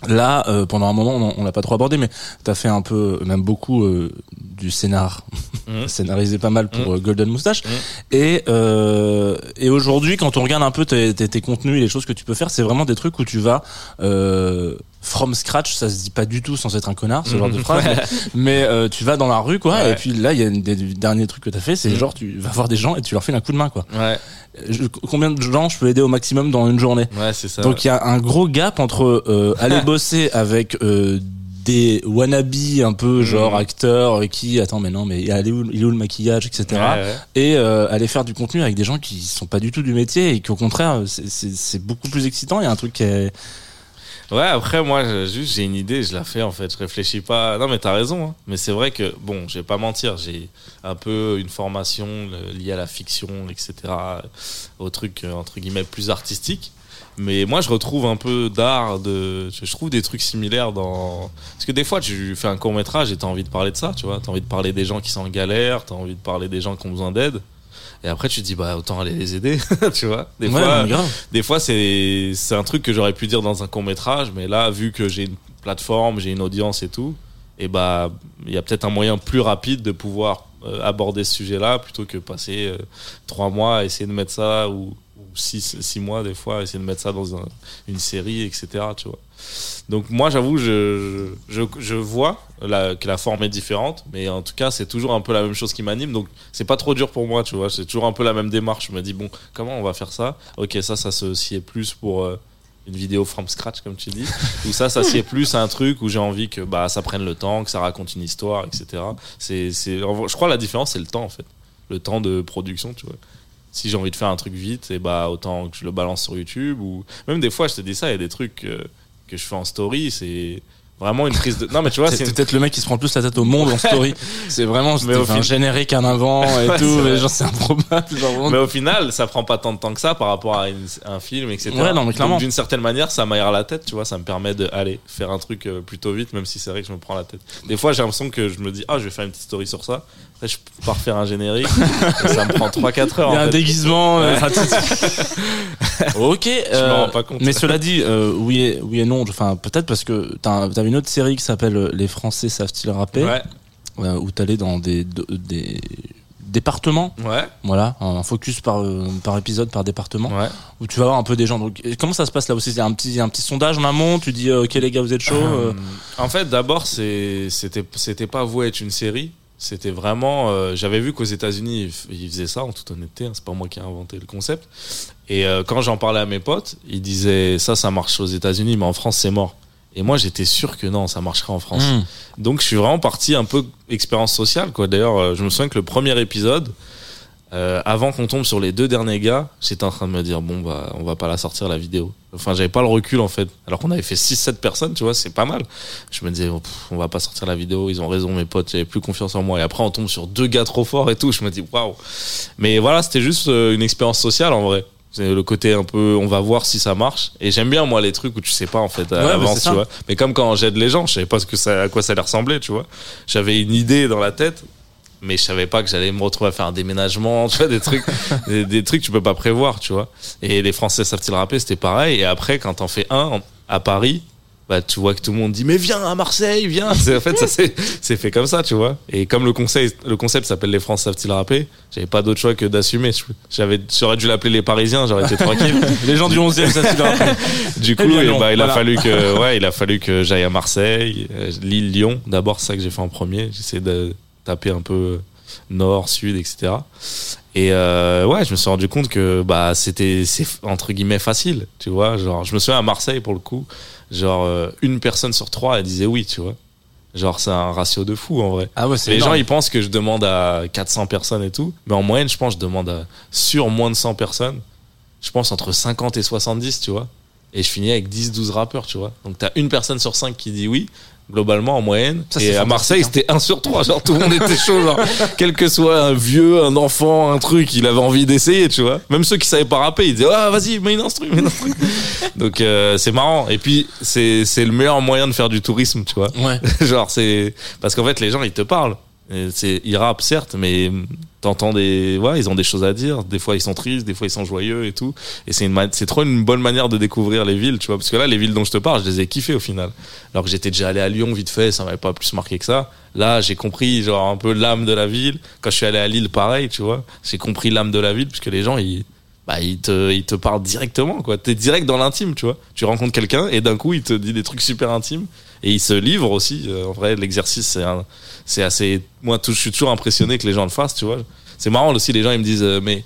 Là, euh, pendant un moment, on, l'a pas trop abordé, mais tu as fait un peu, même beaucoup euh, du scénar, mmh. scénarisé pas mal pour mmh. euh, Golden Moustache. Mmh. Et et aujourd'hui, quand on regarde un peu tes, tes, contenus et les choses que tu peux faire, c'est vraiment des trucs où tu vas from scratch, ça se dit pas du tout sans être un connard, ce genre de phrase. Mais, tu vas dans la rue, quoi. Et puis là, il y a des derniers trucs que tu as fait, c'est genre tu vas voir des gens et tu leur fais un coup de main, quoi. Ouais combien de gens je peux aider au maximum dans une journée? Ouais, c'est ça. Donc il y a un gros gap entre euh, aller bosser avec euh, des wannabes un peu mhm. genre acteurs euh, qui attends mais non mais il est où, il est où le maquillage etc et euh, aller faire du contenu avec des gens qui sont pas du tout du métier et qui au contraire c'est beaucoup plus excitant il y a un truc qui est Ouais, après, moi, juste, j'ai une idée, je la fais, en fait. Je réfléchis pas. Non, mais t'as raison. Hein. Mais c'est vrai que, bon, je vais pas mentir, j'ai un peu une formation liée à la fiction, etc., au truc, euh, entre guillemets, plus artistique. Mais moi, je retrouve un peu d'art, de, je trouve des trucs similaires dans. Parce que des fois, tu fais un court métrage et t'as envie de parler de ça, tu vois. T'as envie de parler des gens qui sont en galère, t'as envie de parler des gens qui ont besoin d'aide. Et après, tu te dis, bah, autant aller les aider, tu vois. Des fois, des fois, c'est, c'est un truc que j'aurais pu dire dans un court métrage, mais là, vu que j'ai une plateforme, j'ai une audience et tout, et bah, il y a peut-être un moyen plus rapide de pouvoir euh, aborder ce sujet-là plutôt que passer euh, trois mois à essayer de mettre ça ou, six, six mois des fois, essayer de mettre ça dans une série, etc. Tu vois. Donc moi, j'avoue, je, je, vois que la forme est différente, mais en tout cas, c'est toujours un peu la même chose qui m'anime. Donc c'est pas trop dur pour moi, tu vois. C'est toujours un peu la même démarche. Je me dis bon, comment on va faire ça? Ok, ça, ça se sied plus pour euh, une vidéo from scratch, comme tu dis. Ou ça, ça sied plus un truc où j'ai envie que bah ça prenne le temps, que ça raconte une histoire, etc. C'est, c'est, je crois la différence, c'est le temps en fait, le temps de production, tu vois si j'ai envie de faire un truc vite, et bah autant que je le balance sur YouTube ou même des fois je te dis ça, il y a des trucs euh, que je fais en story, c'est vraiment une prise de non mais tu vois c'est peut-être le mec qui se prend plus la tête au monde en story. C'est vraiment mais un générique un avant et tout mais genre c'est improbable mais au final ça prend pas tant de temps que ça par rapport à, un film etc ouais, non, mais clairement. d'une certaine manière ça m'aère la tête tu vois ça me permet de aller faire un truc euh, plutôt vite même si c'est vrai que je me prends la tête. Des fois j'ai l'impression que je me dis ah je vais faire une petite story sur ça après, je pars faire un générique. ça me prend 3-4 heures. Il y a un déguisement. Euh, ok. Euh, pas compte. Mais cela dit, euh, oui, et, oui et non. Enfin, peut-être parce que t'avais une autre série qui s'appelle Les Français savent-ils rapper? Ouais. Où t'allais dans des, des départements. Ouais. Voilà, un focus par, par épisode, par département. Ouais. Où tu vas avoir un peu des gens. Donc, comment ça se passe là aussi? Il y a un petit, un petit sondage en amont. Tu dis, ok les gars, vous êtes chaud. En fait, d'abord, c'était, c'était pas voué être une série. C'était vraiment. Euh, j'avais vu qu'aux États-Unis, ils faisaient ça, en toute honnêteté. Hein, c'est pas moi qui ai inventé le concept. Et euh, quand j'en parlais à mes potes, ils disaient ça, ça marche aux États-Unis, mais en France, c'est mort. Et moi, j'étais sûr que non, ça marcherait en France. Hmm. Donc, je suis vraiment parti un peu expérience sociale, quoi. D'ailleurs, euh, je me souviens que le premier épisode, euh, avant qu'on tombe sur les deux derniers gars, j'étais en train de me dire bon bah on va pas la sortir la vidéo. Enfin j'avais pas le recul en fait. Alors qu'on avait fait 6 7 personnes, tu vois, c'est pas mal. Je me disais on va pas sortir la vidéo, ils ont raison mes potes, j'avais plus confiance en moi et après on tombe sur deux gars trop forts et tout, je me dis waouh. Mais voilà, c'était juste euh, une expérience sociale en vrai. C'est le côté un peu on va voir si ça marche et j'aime bien moi les trucs où tu sais pas en fait à l'avance, tu vois. Mais comme quand j'aide les gens, je savais pas ce que ça à quoi ça allait ressembler, tu vois. J'avais une idée dans la tête mais je savais pas que j'allais me retrouver à faire un déménagement, tu vois, des trucs, des, trucs que tu peux pas prévoir, tu vois. Et les Français savent-ils rapper, c'était pareil. Et après, quand t'en fais un à Paris, bah tu vois que tout le monde dit mais viens à Marseille, viens. En fait, ça c'est fait comme ça, tu vois. Et comme le concept, le concept s'appelle les Français savent-ils rapper, j'avais pas d'autre choix que d'assumer. J'avais, j'aurais dû l'appeler les Parisiens, j'aurais été tranquille. les gens du 11e savent-ils rapper. Du coup, eh bah, il a fallu que, ouais, il a fallu que j'aille à Marseille, euh, Lille, Lyon. D'abord, c'est ça que j'ai fait en premier. J'essaie de taper un peu nord, sud, etc. Et euh, ouais, je me suis rendu compte que bah c'était c'est entre guillemets facile, tu vois. Genre, je me souviens à Marseille pour le coup, genre euh, une personne sur trois elle disait oui, tu vois. Genre c'est un ratio de fou en vrai. Ah ouais, Les gens ils pensent que je demande à 400 personnes et tout, mais en moyenne je pense que je demande à sur moins de 100 personnes. Je pense entre 50 et 70, tu vois. Et je finis avec 10-12 rappeurs, tu vois. Donc t'as une personne sur 5 qui dit oui, globalement en moyenne. et à Marseille, hein. c'était 1 sur 3. Genre, tout le monde était chaud. Genre, quel que soit un vieux, un enfant, un truc, il avait envie d'essayer, tu vois. Même ceux qui savaient pas rapper, ils disaient, ah, vas-y, mets une instru, mets une instru. Donc, euh, c'est marrant. Et puis, c'est, c'est le meilleur moyen de faire du tourisme, tu vois. Ouais. genre, c'est, parce qu'en fait, les gens, ils te parlent. C'est, ils rappent, certes, mais t'entends des, ouais, ils ont des choses à dire. Des fois, ils sont tristes, des fois, ils sont joyeux et tout. Et c'est une, c'est trop une bonne manière de découvrir les villes, tu vois. Parce que là, les villes dont je te parle, je les ai kiffées au final. Alors que j'étais déjà allé à Lyon vite fait, ça m'avait pas plus marqué que ça. Là, j'ai compris, genre, un peu l'âme de la ville. Quand je suis allé à Lille, pareil, tu vois. J'ai compris l'âme de la ville, puisque les gens, ils, bah, ils te, ils te parlent directement, quoi. T'es direct dans l'intime, tu vois. Tu rencontres quelqu'un et d'un coup, il te dit des trucs super intimes et il se livre aussi. Euh, en vrai, l'exercice, c'est c'est assez. Moi, je suis toujours impressionné que les gens le fassent, tu vois. C'est marrant aussi, les gens ils me disent, euh, mais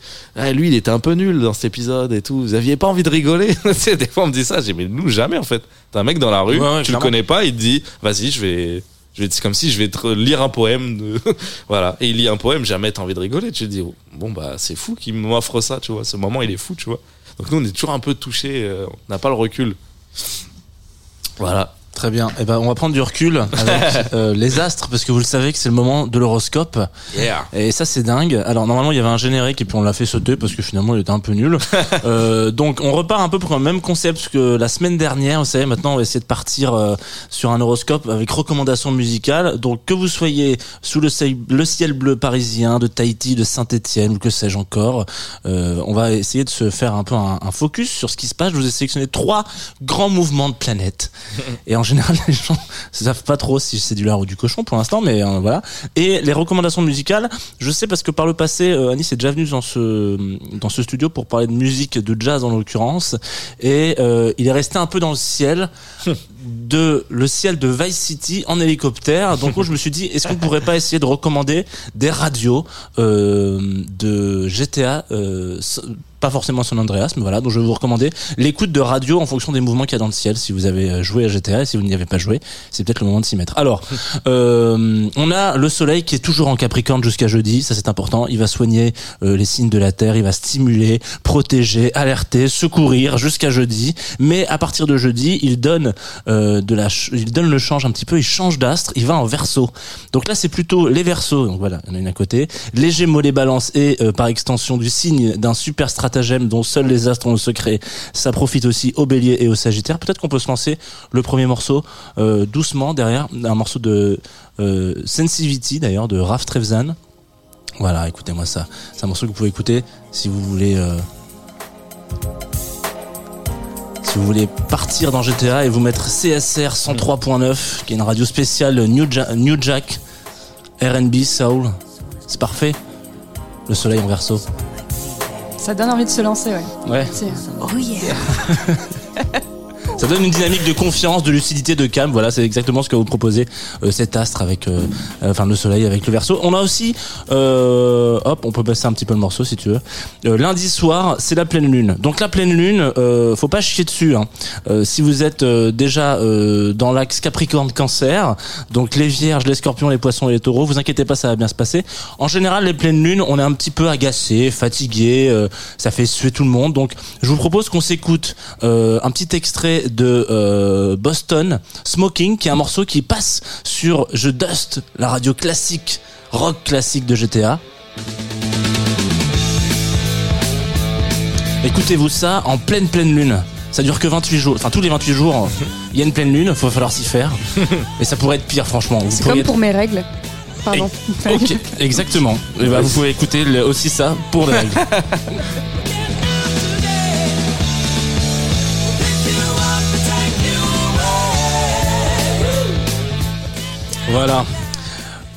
lui il était un peu nul dans cet épisode et tout. Vous aviez pas envie de rigoler? Des fois on me dit ça, j'ai mais nous jamais en fait. T'as un mec dans la rue, tu le connais pas, il te dit, vas-y, je vais. Je vais, c'est comme si je vais te lire un poème, de... voilà. Et il lit un poème, jamais t'as envie de rigoler. Tu te dis, bon bah c'est fou qu'il m'offre ça, tu vois. Ce moment il est fou, tu vois. Donc nous on est toujours un peu touchés, euh, on n'a pas le recul. Voilà. Très bien. Eh ben, on va prendre du recul avec euh, les astres parce que vous le savez que c'est le moment de l'horoscope. Et ça c'est dingue. Alors normalement il y avait un générique et puis on l'a fait sauter parce que finalement il était un peu nul. euh, donc on repart un peu pour le même concept que la semaine dernière. Vous savez maintenant on va essayer de partir euh, sur un horoscope avec recommandations musicales. Donc que vous soyez sous le ciel, le ciel bleu parisien, de Tahiti, de Saint-Étienne ou que sais-je encore, on va essayer de se faire un peu un, un, focus sur ce qui se passe. Je vous ai sélectionné trois grands mouvements de. Et en général, les gens ne savent pas trop si c'est du lard ou du cochon pour l'instant, mais euh, voilà. Et les recommandations musicales, je sais parce que par le passé, euh, Anis est déjà venu dans ce dans ce studio pour parler de musique, de jazz en l'occurrence, et euh, il est resté un peu dans le ciel. de le ciel de Vice City en hélicoptère. Donc je me suis dit, est-ce qu'on pourrait pas essayer de recommander des radios euh, de GTA pas forcément San Andreas, mais voilà. Donc je vais vous recommander l'écoute de radio en fonction des mouvements qu'il y a dans le ciel. Si vous avez euh, joué à GTA, et si vous n'y avez pas joué, c'est peut-être le moment de s'y mettre. Alors, euh, on a le Soleil qui est toujours en Capricorne jusqu'à jeudi. Ça c'est important. Il va soigner euh, les signes de la Terre. Il va stimuler, protéger, alerter, secourir jusqu'à jeudi. Mais à partir de jeudi, il donne euh, de la, il donne le change un petit peu. Il change d'astre. Il va en Verseau. Donc là, c'est plutôt les Verseaux. Donc voilà, il y en a une à côté. Les Gémeaux, les Balances et euh, par extension du signe d'un super stratège dont seuls les astres ont le secret. Ça profite aussi au bélier et au sagittaire. Peut-être qu'on peut se lancer le premier morceau euh, doucement derrière, un morceau de euh, Sensivity d'ailleurs, de Raph Trevzan. Voilà, écoutez-moi ça. C'est un morceau que vous pouvez écouter si vous voulez... Euh, si vous voulez partir dans GTA et vous mettre CSR 103.9, qui est une radio spéciale New, New Jack, RB, Soul, c'est parfait. Le soleil en verso. Ça donne envie de se lancer, ouais. Ouais. Oh yeah Ça donne une dynamique de confiance, de lucidité, de calme. Voilà, c'est exactement ce que vous proposez euh, cet astre avec, euh, euh, enfin le soleil avec le verso. On a aussi, hop, on peut passer un petit peu le morceau si tu veux. lundi soir, c'est la pleine lune. Donc la pleine lune, faut pas chier dessus. Hein. si vous êtes déjà dans l'axe Capricorne-Cancer, donc les Vierges, les Scorpions, les Poissons et les Taureaux, vous inquiétez pas, ça va bien se passer. En général, les pleines lunes, on est un petit peu agacé, fatigué, ça fait suer tout le monde. Donc je vous propose qu'on s'écoute un petit extrait de euh, Boston, Smoking, qui est un morceau qui passe sur Je Dust, la radio classique, rock classique de GTA. Écoutez-vous ça en pleine pleine lune. Ça dure que 28 jours. Enfin, tous les 28 jours, il y a une pleine lune, il va falloir s'y faire. Et ça pourrait être pire, franchement. C'est comme pour mes règles. Pardon. ok, exactement. Et bah, vous pouvez écouter aussi ça pour les règles. Voilà.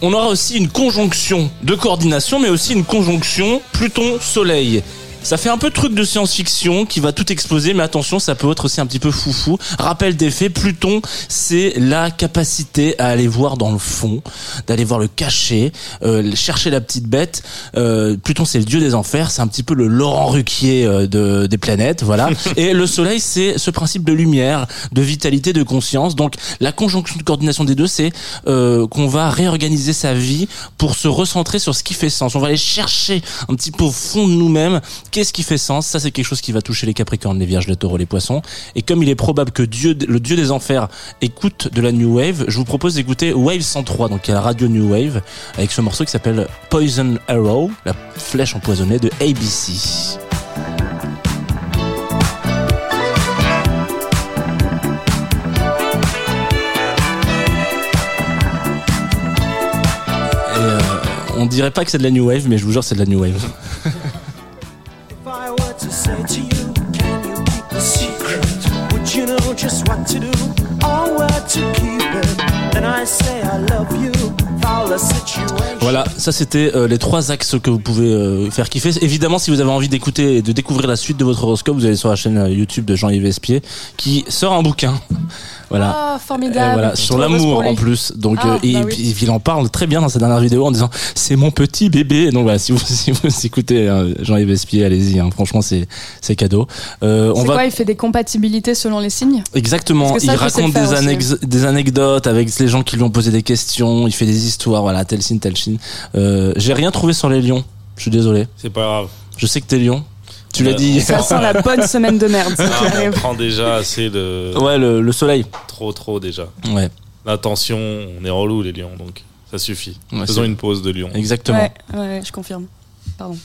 On aura aussi une conjonction de coordination, mais aussi une conjonction Pluton-Soleil. Ça fait un peu truc de science-fiction qui va tout exploser, mais attention, ça peut être aussi un petit peu foufou. Rappel des faits, Pluton, c'est la capacité à aller voir dans le fond, d'aller voir le cachet, euh, chercher la petite bête. Euh, Pluton, c'est le dieu des enfers, c'est un petit peu le Laurent Ruquier euh, de, des planètes, voilà. Et le Soleil, c'est ce principe de lumière, de vitalité, de conscience. Donc, la conjonction de coordination des deux, c'est euh, qu'on va réorganiser sa vie pour se recentrer sur ce qui fait sens. On va aller chercher un petit peu au fond de nous-mêmes Qu'est-ce qui fait sens? Ça, c'est quelque chose qui va toucher les Capricornes, les Vierges, les Taureaux, les Poissons. Et comme il est probable que Dieu, le Dieu des Enfers, écoute de la New Wave, je vous propose d'écouter Wave 103, donc a la radio New Wave, avec ce morceau qui s'appelle Poison Arrow, la flèche empoisonnée de ABC. Euh, on dirait pas que c'est de la New Wave, mais je vous jure c'est de la New Wave. Voilà, ça c'était euh, les trois axes que vous pouvez euh, faire kiffer. Évidemment, si vous avez envie d'écouter et de découvrir la suite de votre horoscope, vous allez sur la chaîne euh, YouTube de Jean-Yves Espier qui sort un bouquin voilà. Ah, formidable. voilà, sur l'amour en plus. Donc ah, euh, bah il en parle très bien dans sa dernière vidéo en disant c'est mon petit bébé. Donc voilà, si vous si vous écoutez hein, Jean-Yves Espier, allez-y. Hein, franchement, c'est c'est cadeau. Euh, on va... quoi Il fait des compatibilités selon les signes? Exactement. Il raconte des, des anecdotes avec les gens qui lui ont posé des questions. Il fait des histoires. Voilà, tel signe, tel signe. Euh, J'ai rien trouvé sur les lions. Je suis désolé. C'est pas grave. Je sais que t'es lion. Tu l'as dit. Ça sent la bonne semaine de merde. on prend déjà assez de. Ouais, le, soleil. Trop, trop déjà. Ouais. La tension, on est relou les lions, donc ça suffit. Faisons une pause de lion. Exactement. Ouais, ouais, je confirme. Pardon.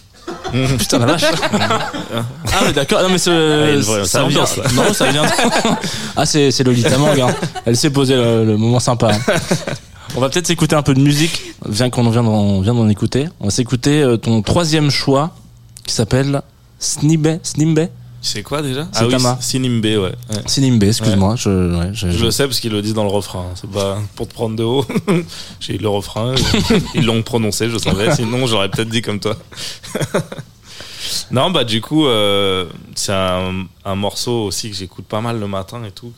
Putain la vache. ah mais d'accord. Non mais ce, ah, ça, vient. Non ça vient. ah c'est c'est Lolita Mang. Hein. Elle s'est posé le, moment sympa. Hein. On va peut-être s'écouter un peu de musique. Vient qu'on vient d'en écouter. On va s'écouter euh, ton troisième choix qui s'appelle Snimbe. Snimbe. C'est quoi déjà ah Sinimbe, ouais. ouais. Sinimbe, excuse-moi. Je, je, le sais parce qu'ils le disent dans le refrain. C'est pas pour te prendre de haut. J'ai le refrain. ils l'ont prononcé, je savais. Sinon, j'aurais peut-être dit comme toi. non, bah du coup, euh, c'est un, un, morceau aussi que j'écoute pas mal le matin et tout.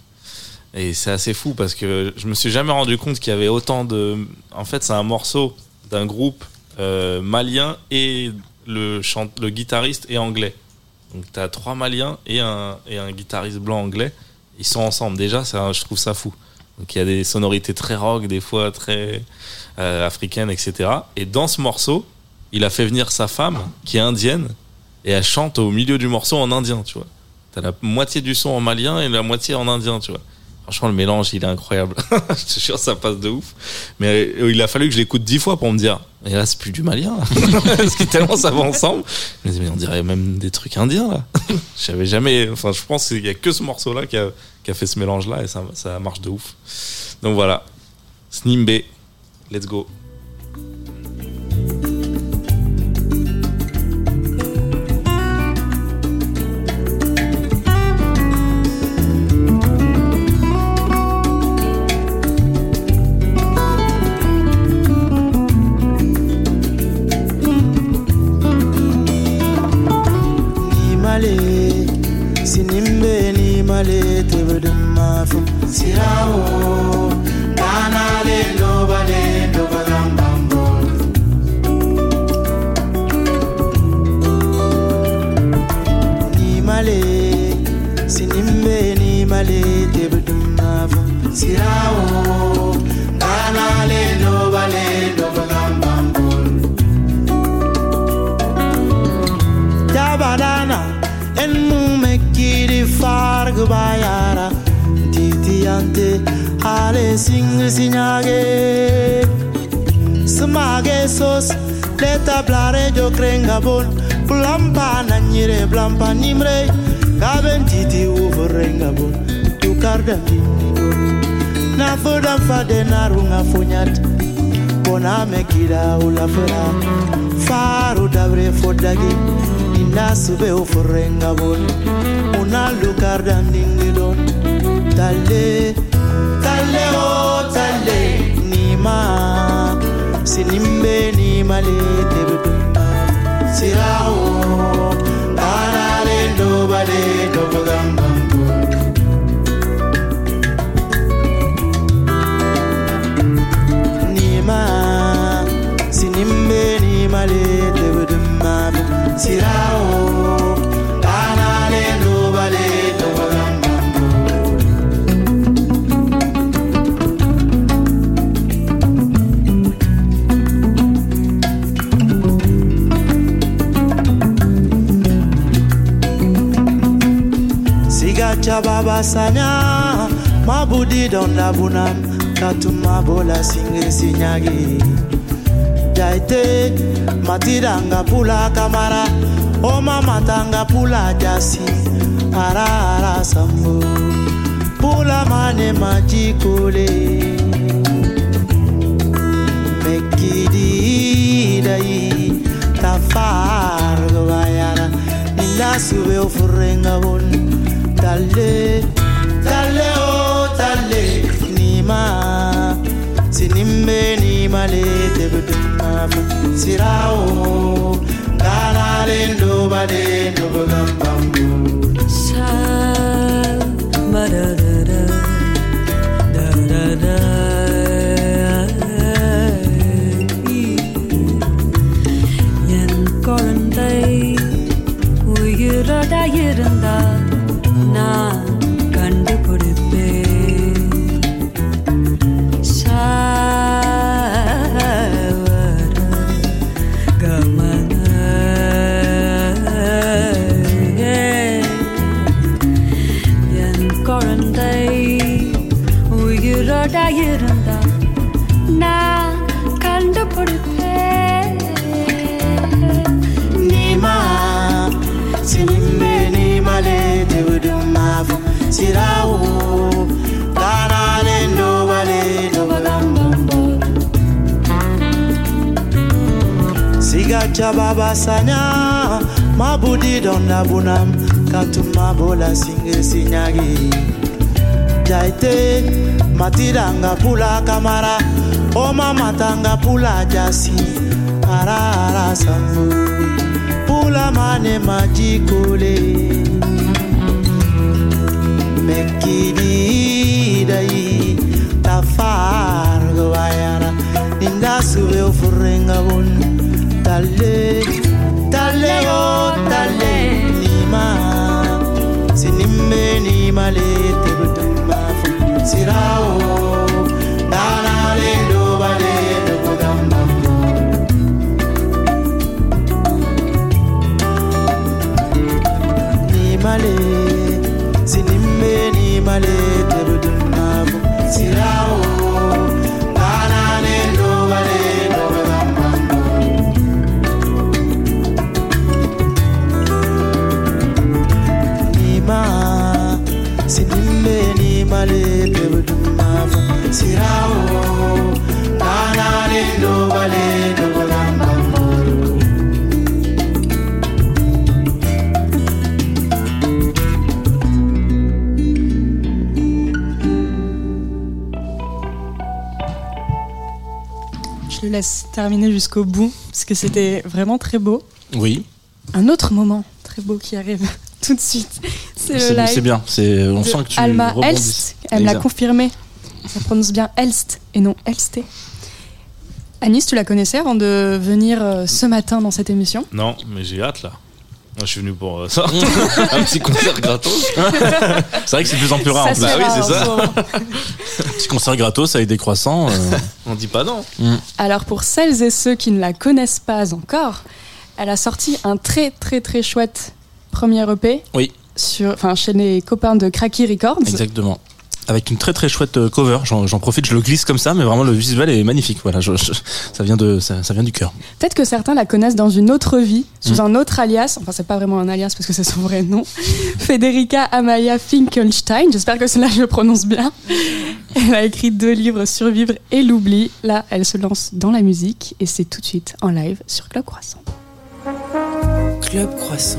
Et c'est assez fou parce que je me suis jamais rendu compte qu'il y avait autant de. En fait, c'est un morceau d'un groupe euh, malien et le, guitariste est anglais. Donc tu as trois Maliens et un, et un guitariste blanc anglais. Ils sont ensemble. Déjà, ça, je trouve ça fou. Donc il y a des sonorités très rock, des fois très euh, africaines, etc. Et dans ce morceau, il a fait venir sa femme, qui est indienne, et elle chante au milieu du morceau en indien, tu vois. T'as la moitié du son en malien et la moitié en indien, tu vois. Franchement, le mélange, il est incroyable. je te jure, ça passe de ouf. Mais euh, il a fallu que je l'écoute dix fois pour me dire, et là, c'est plus du malien. Parce que tellement ça va ensemble. Mais on dirait même des trucs indiens, là. J'avais jamais, enfin, je pense qu'il y a que ce morceau-là qui a, qui a, fait ce mélange-là et ça, ça marche de ouf. Donc voilà. Snimbe. Let's go. fera faro dabre fodagi o forenga bon una lugar dandingi don tale tale o tale nima sinimbe nima le tebe sirao le no bale no bagamba babasanya mabudi donda bunam katuma bola singe sinyagi. Jaite matiranga pula kamara oma matanga pula jasi ara ara sambo pula mane majikole mekidi dai tafar gawayara ninda sube ofrenga bon talé talé o talé. Nima sinimbe nima le tebudumam sirao gana lendo bade ndo bagambambu sa madara. Siga chababa sanya mabudi donda bunam katuma bola singe sinyagi jaite matiranga pula kamara. Oma matanga pula jasi ara ara pula mane majikole mekidi dai tafar gawayara ninda sube ofurrenga bon talé, talé oh talé. nima, sinime nima le tebutuma fukutirao, oh, na na le lo bale. Sirao le do do Je le laisse terminer jusqu'au bout, parce que c'était vraiment très beau. Oui. Un autre moment très beau qui arrive tout de suite, c'est le C'est live. c'est bien. C'est on sent que tu Alma rebondis. Elst, elle l'a Exact. confirmé. Ça prononce bien Elst et non Elsté. Anis, tu la connaissais avant de venir euh, ce matin dans cette émission? Non, mais j'ai hâte là. Moi, je suis venu pour euh, ça. un petit concert gratos. C'est vrai que c'est de plus en plus rare. en Ça, plus. c'est oui, c'est ça. moment. Petit concert gratos avec des croissants. euh, On dit pas non. Alors pour celles et ceux qui ne la connaissent pas encore, elle a sorti un très très très chouette premier EP Oui. sur, enfin, chez les copains de Cracky Records. Exactement. Avec une très très chouette euh, cover. J'en profite, je le glisse comme ça, mais vraiment le visuel est magnifique. Voilà, je- je- ça vient de ça, ça vient du cœur. Peut-être que certains la connaissent dans une autre vie, sous Mm. un autre alias. Enfin, c'est pas vraiment un alias parce que c'est son vrai nom. Federica Amaya Finkelstein. J'espère que cela je le prononce bien. Elle a écrit deux livres, Survivre et l'oubli. Là, elle se lance dans la musique et c'est tout de suite en live sur Club Croissant. Club Croissant.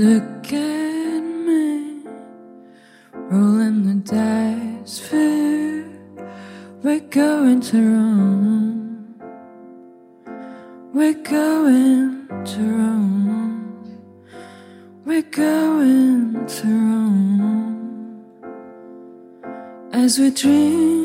Look at me, rolling the dice for you. We're going to Rome. We're going to Rome. We're going to Rome. As we dreamed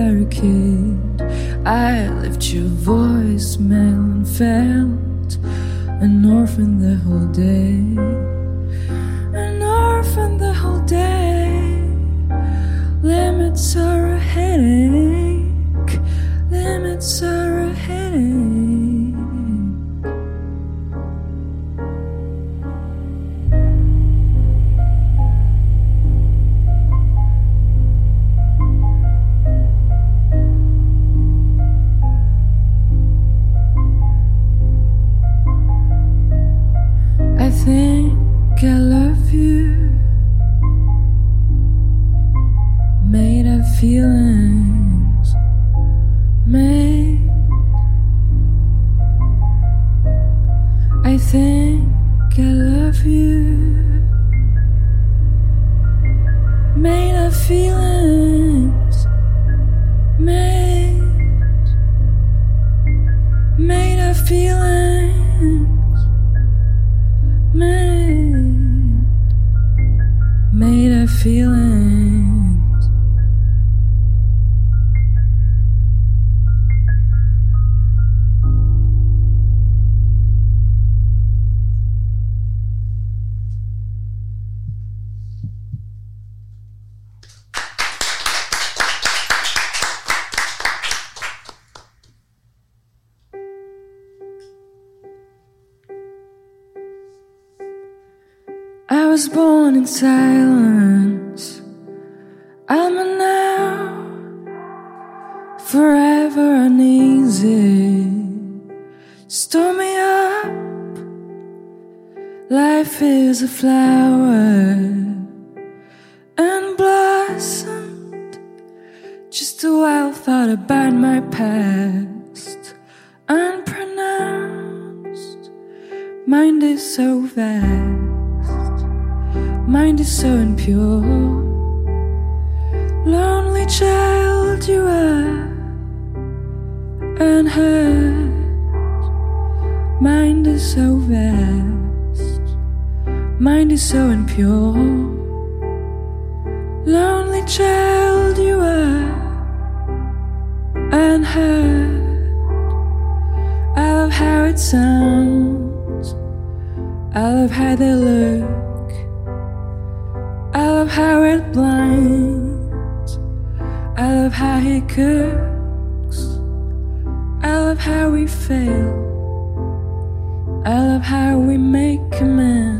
barricade. I left your voicemail and felt an orphan the whole day. An orphan the whole day. Limits are a headache. Limits are flower so impure. Lonely child, you are unheard. I love how it sounds, I love how they look. I love how it blinds. I love how he cooks. I love how we fail. I love how we make commands.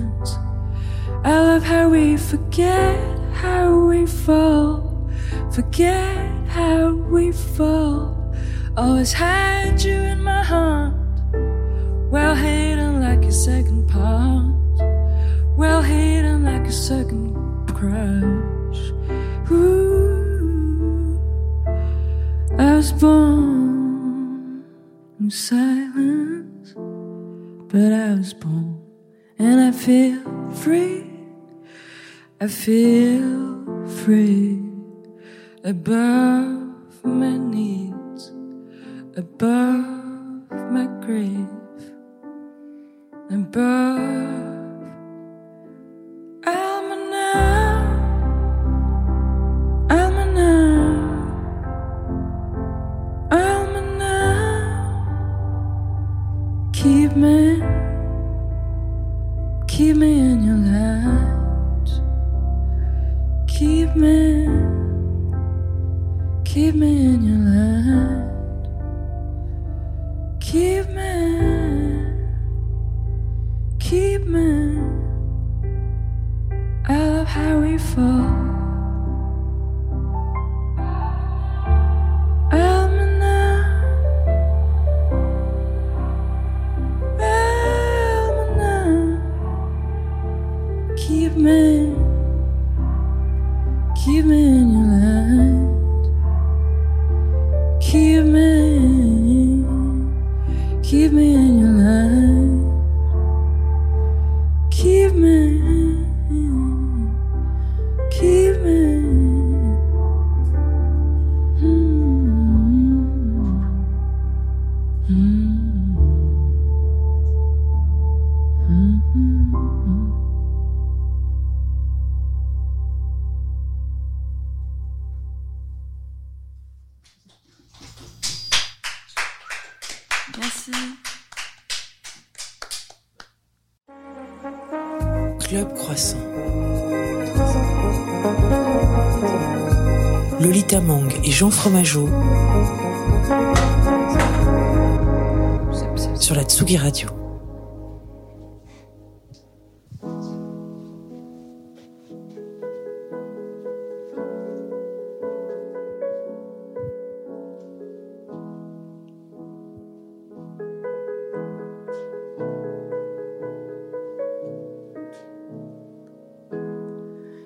I love how we forget how we fall. Forget how we fall. Always had you in my heart. Well hidden like a second part. Well hidden like a second crush. Ooh, I was born in silence, but I was born and I feel free. I feel free above my needs, above my grief, above. I'm Alma now. Alma now. Alma now. Keep me, keep me in your light. Keep me, keep me in your light. Keep me, keep me. I love how we fall.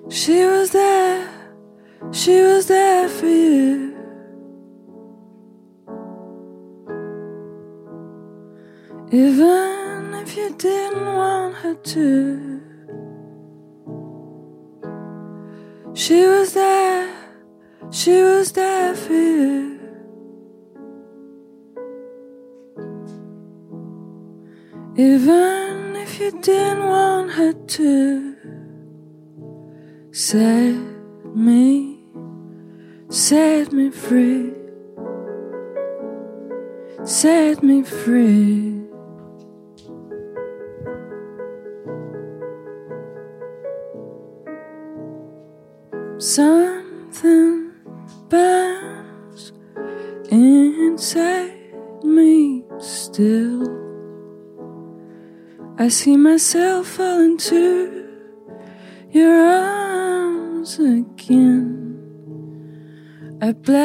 She was there, she was there for you. Even if you didn't want her to, she was there, she was there for you. Even if you didn't want her to, set me, set me free, set me free. Something burns inside me still. I see myself falling into A blood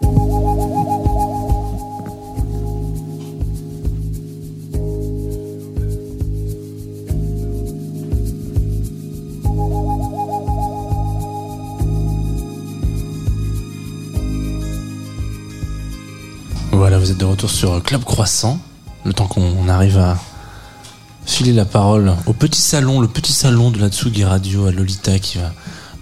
Vous êtes de retour sur Club Croissant. Le temps qu'on arrive à filer la parole au petit salon, le petit salon de la Tsugi Radio à Lolita qui va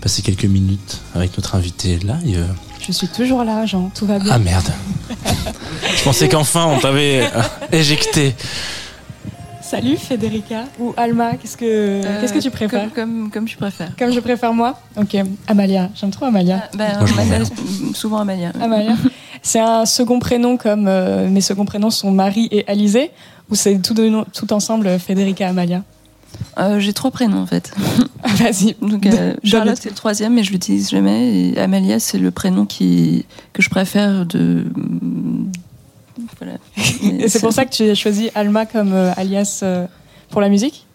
passer quelques minutes avec notre invité live. Je suis toujours là, Jean, tout va bien. Ah merde. Je pensais qu'enfin on t'avait euh, éjecté. Salut Federica ou Alma, qu'est-ce que euh, qu'est-ce que tu préfères comme, comme, tu préfères. Comme je préfère moi Ok, Amalia, j'aime trop Amalia. Ah, ben, souvent Amalia. Amalia. C'est un second prénom comme euh, mes seconds prénoms sont Marie et Alizé ou c'est tout, tout ensemble Federica Amalia euh, J'ai trois prénoms en fait. Vas-y. Donc euh, Charlotte c'est le troisième mais je l'utilise jamais et Amalia c'est le prénom qui que je préfère de. Voilà. et c'est pour ça que tu as choisi Alma comme alias pour la musique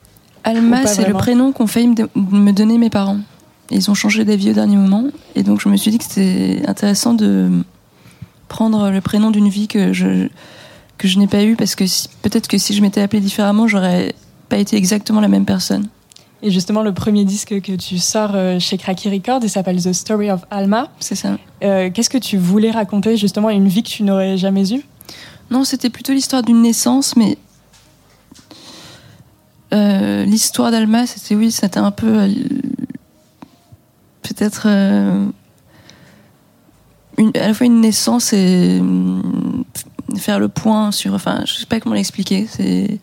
Alma c'est le prénom qu'ont failli me donner mes parents. Ils ont changé d'avis au dernier moment et donc je me suis dit que c'était intéressant de prendre le prénom d'une vie que je, que je n'ai pas eue parce que peut-être que si je m'étais appelée différemment, j'aurais pas été exactement la même personne. Et justement, le premier disque que tu sors euh, chez Cracky Records, il s'appelle The Story of Alma. C'est ça. Euh, qu'est-ce que tu voulais raconter justement une vie que tu n'aurais jamais eue? Non, c'était plutôt l'histoire d'une naissance, mais euh, l'histoire d'Alma, c'était oui, c'était un peu peut-être à la fois une naissance et hum, faire le point sur. Enfin, je sais pas comment l'expliquer. C'est.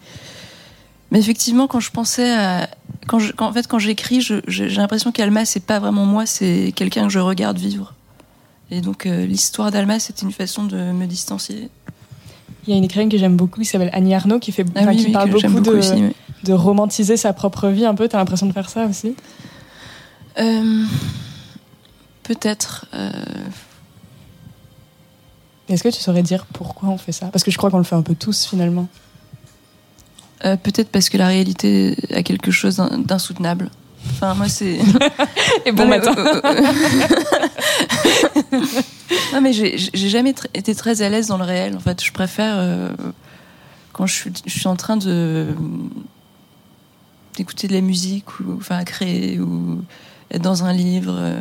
Mais effectivement, quand je pensais à. Quand, je, en fait, quand j'écris, j'ai l'impression qu'Alma, c'est pas vraiment moi, c'est quelqu'un que je regarde vivre. Et donc, euh, l'histoire d'Alma, c'était une façon de me distancier. Il y a une écrivaine que j'ime beaucoup qui s'appelle Annie Arnaud qui, fait, ah qui parle beaucoup, de, de romantiser sa propre vie un peu. T'as l'impression de faire ça aussi? Euh, Peut-être. Euh, est-ce que tu saurais dire pourquoi on fait ça? Parce que je crois qu'on le fait un peu tous finalement. Euh, peut-être parce que la réalité a quelque chose d'insoutenable. Enfin, moi, c'est. Et bon matin. non, mais j'ai jamais été très à l'aise dans le réel. En fait, je préfère euh, quand je suis, je suis, en train de d'écouter de la musique ou enfin créer ou être dans un livre. Euh.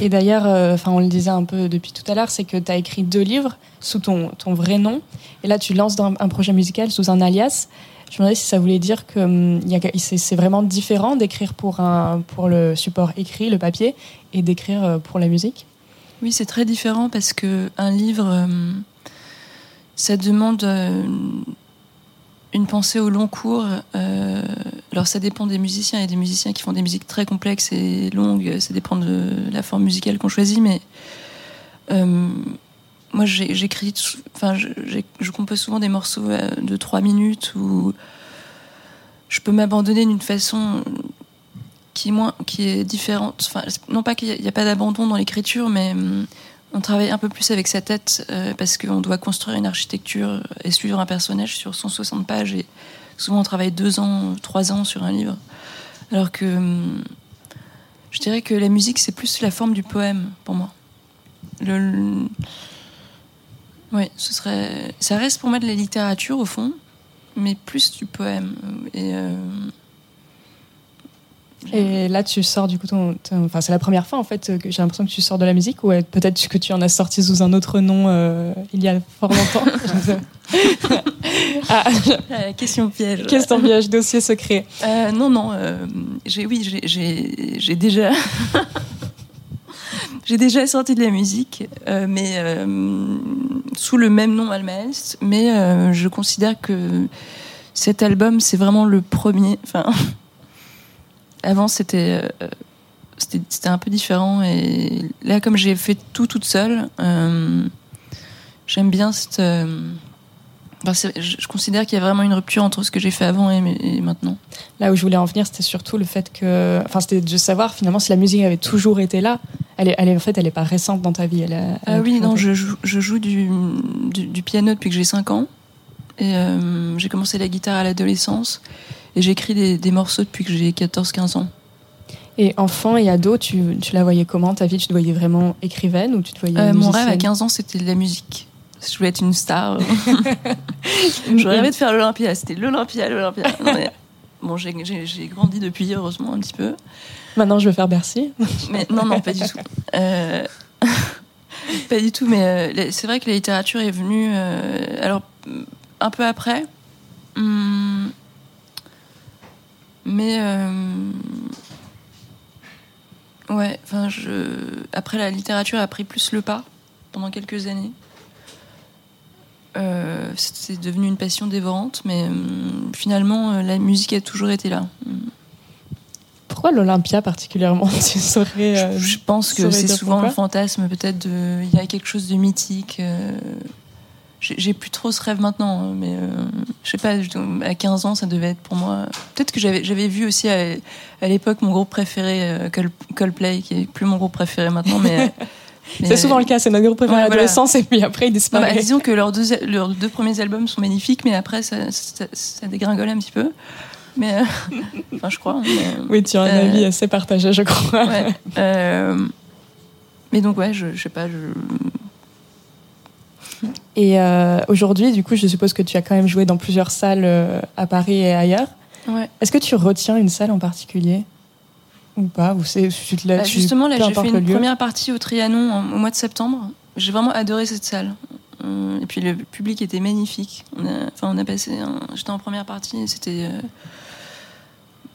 Et d'ailleurs, euh, enfin, on le disait un peu depuis tout à l'heure, c'est que tu as écrit deux livres sous ton, ton vrai nom. Et là, tu lances un, projet musical sous un alias. Je me demandais si ça voulait dire que hum, c'est vraiment différent d'écrire pour, pour le support écrit, le papier, et d'écrire euh, pour la musique? Oui, c'est très différent parce que un livre, hum, ça demande euh, une pensée au long cours. Euh, alors ça dépend des musiciens. Il y a des musiciens qui font des musiques très complexes et longues. Ça dépend de la forme musicale qu'on choisit. Mais euh, moi, j'écris, enfin, je compose souvent des morceaux euh, de trois minutes où je peux m'abandonner d'une façon qui est, moins, qui est différente. Enfin, non pas qu'il n'y a, pas d'abandon dans l'écriture, mais on travaille un peu plus avec sa tête euh, parce qu'on doit construire une architecture et suivre un personnage sur 160 pages. Et souvent, on travaille deux ans, trois ans sur un livre. Alors que hum, je dirais que la musique, c'est plus la forme du poème pour moi. Oui, ce serait. Ça reste pour moi de la littérature au fond, mais plus du poème. Euh, et là, tu sors du coup ton. enfin, c'est la première fois en fait que j'ai l'impression que tu sors de la musique ou peut-être que tu en as sorti sous un autre nom euh, il y a fort longtemps. ah, question piège. Question piège, dossier secret. Euh, non, non. Euh, j'ai, oui, j'ai déjà. j'ai déjà sorti de la musique, mais sous le même nom Almaest. Mais je considère que cet album, c'est vraiment le premier. Enfin. Avant, c'était euh, c'était un peu différent. Et là, comme j'ai fait tout toute seule, euh, j'aime bien cette, euh, je, considère qu'il y a vraiment une rupture entre ce que j'ai fait avant et, maintenant. Là où je voulais en venir, c'était surtout le fait que, enfin, c'était de savoir finalement si la musique avait toujours été là. Elle est, elle est en fait, elle est pas récente dans ta vie. Elle, ah oui, non, je joue, je joue du, du, piano depuis que j'ai 5 ans. Et euh, j'ai commencé la guitare à l'adolescence. Et j'écris des, des, morceaux depuis que j'ai 14-15 ans. Et enfant et ado, tu, tu, la voyais comment ta vie? Tu te voyais vraiment écrivaine ou tu te voyais euh, Mon rêve à 15 ans, c'était de la musique. Je voulais être une star. je rêvais de faire l'Olympia. C'était l'Olympia, l'Olympia. Bon, j'ai grandi depuis, heureusement, un petit peu. Maintenant, je veux faire Bercy. Mais non, non, pas du tout. Euh, pas du tout, mais euh, c'est vrai que la littérature est venue. Alors, un peu après. Hum, mais. Je. Après, la littérature a pris plus le pas pendant quelques années. Euh, c'est devenu une passion dévorante, mais euh, finalement, euh, la musique a toujours été là. Pourquoi l'Olympia particulièrement tu saurais, je, pense que c'est souvent le fantasme, peut-être il y a quelque chose de mythique. j'ai plus trop ce rêve maintenant, hein, mais je sais pas, à 15 ans, ça devait être pour moi. Peut-être que j'avais vu aussi à, à l'époque mon groupe préféré, Coldplay, qui est plus mon groupe préféré maintenant, mais c'est souvent le cas, c'est notre groupe préféré à l'adolescence et puis après il disparaît. Bah, disons que leurs deux, leurs deux premiers albums sont magnifiques, mais après ça, ça, dégringole un petit peu. Mais euh, enfin, je crois. oui, tu as un euh, avis assez partagé, je crois. Euh, mais donc ouais, je, je sais pas. Je... Et aujourd'hui, du coup, je suppose que tu as quand même joué dans plusieurs salles à Paris et ailleurs. Ouais. Est-ce que tu retiens une salle en particulier? Ou pas? Ou c'est bah, Justement, là, j'ai fait une première partie au Trianon au mois de septembre. J'ai vraiment adoré cette salle. Euh, et puis le public était magnifique. On a, enfin, on a passé. J'étais en première partie et c'était. Euh,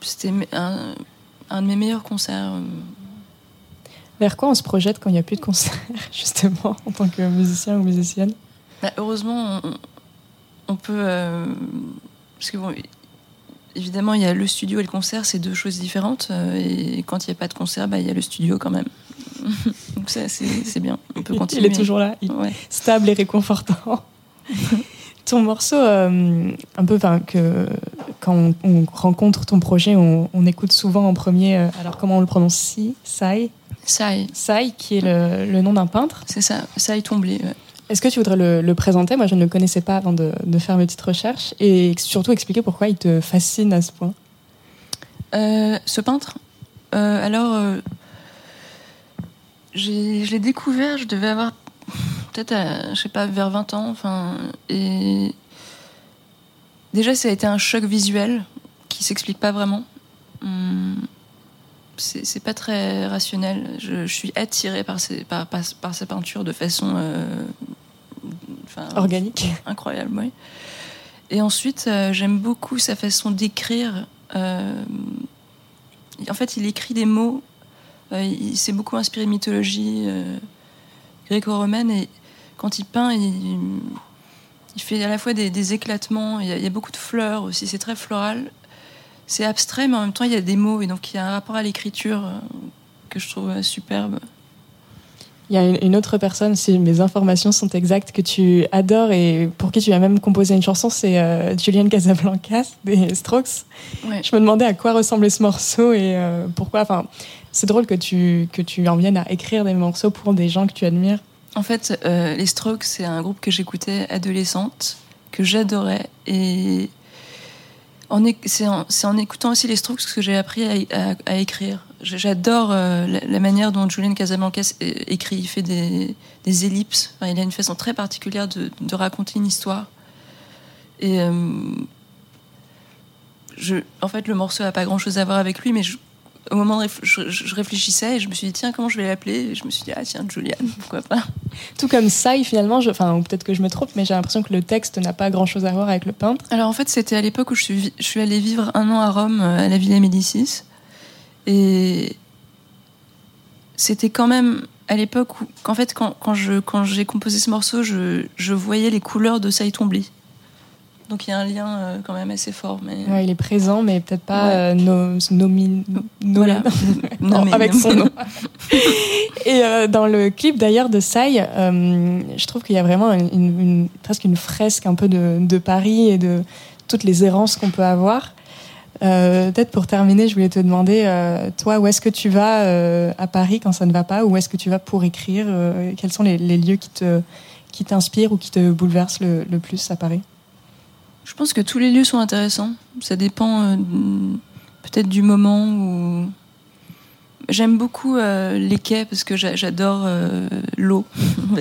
c'était un, un, de mes meilleurs concerts. Euh. Vers quoi on se projette quand il n'y a plus de concerts, justement, en tant que musicien ou musicienne? Bah, Heureusement, on, on peut. parce que bon, évidemment, il y a le studio et le concert, c'est deux choses différentes. Euh, et quand il n'y a pas de concert, bah, il y a le studio quand même. Donc c'est bien. On peut continuer. Il est toujours là, stable et réconfortant. ton morceau, euh, un peu, que quand on, rencontre ton projet, on, écoute souvent en premier. Euh, alors comment on le prononce? Si, Sai? Sai. Sai, qui est le, nom d'un peintre. C'est ça, Sai Tomblé. Est-ce que tu voudrais le, présenter? Moi, je ne le connaissais pas avant de, faire mes petites recherches et surtout expliquer pourquoi il te fascine à ce point. Euh, ce peintre? Euh, Alors, euh, je l'ai découvert, je devais avoir peut-être, je sais pas, vers 20 ans. Enfin, et déjà, ça a été un choc visuel qui s'explique pas vraiment. Hum, c'est pas très rationnel. Je, suis attirée par ces, par, par, ces peintures de façon organique. Incroyable, oui. Et ensuite, euh, j'aime beaucoup sa façon d'écrire. Euh, en fait, il écrit des mots. Euh, il s'est beaucoup inspiré de mythologie gréco-romaine et quand il peint, il, il, fait à la fois des, éclatements. Il y, a, il y, a, beaucoup de fleurs aussi. C'est très floral. C'est abstrait, mais en même temps, il y a des mots et donc il y a un rapport à l'écriture que je trouve superbe. Il y a une autre personne, si mes informations sont exactes, que tu adores et pour qui tu as même composé une chanson, c'est euh, Julian Casablancas des Strokes. Je me demandais à quoi ressemblait ce morceau et euh, pourquoi. Enfin, c'est drôle que tu, que tu en viennes à écrire des morceaux pour des gens que tu admires. En fait, euh, les Strokes, c'est un groupe que j'écoutais adolescente, que j'adorais et c'est en, écoutant aussi les Strokes que j'ai appris à, écrire. J'adore euh, la, manière dont Julian Casablancas écrit. Il fait des, ellipses. il a une façon très particulière de, raconter une histoire. Et euh, en fait, le morceau n'a pas grand-chose à voir avec lui, mais au moment où je, réfléchissais et je me suis dit tiens comment je vais l'appeler? Et je me suis dit ah tiens Julian pourquoi pas? Tout comme ça finalement enfin peut-être que je me trompe mais j'ai l'impression que le texte n'a pas grand chose à voir avec le peintre. Alors en fait c'était à l'époque où je suis je suis allée vivre un an à Rome euh, à la Villa Médicis. Et c'était quand même à l'époque où qu'en fait quand, quand je quand j'ai composé ce morceau je, je voyais les couleurs de Saïtombli Donc il y a un lien euh, quand même assez fort. Mais... Ouais, il est présent, mais peut-être pas nomi... voilà. avec son nom. Et euh, dans le clip d'ailleurs de Sai, euh, je trouve qu'il y a vraiment une, presque une fresque un peu de, de, Paris et de toutes les errances qu'on peut avoir. peut-être pour terminer, je voulais te demander, toi, où est-ce que tu vas à Paris quand ça ne va pas Où est-ce que tu vas pour écrire Quels sont les, les, lieux qui te qui t'inspirent ou qui te bouleversent le, le plus à Paris? Je pense que tous les lieux sont intéressants. Ça dépend euh, peut-être du moment où. J'aime beaucoup euh, les quais parce que j'adore euh, l'eau.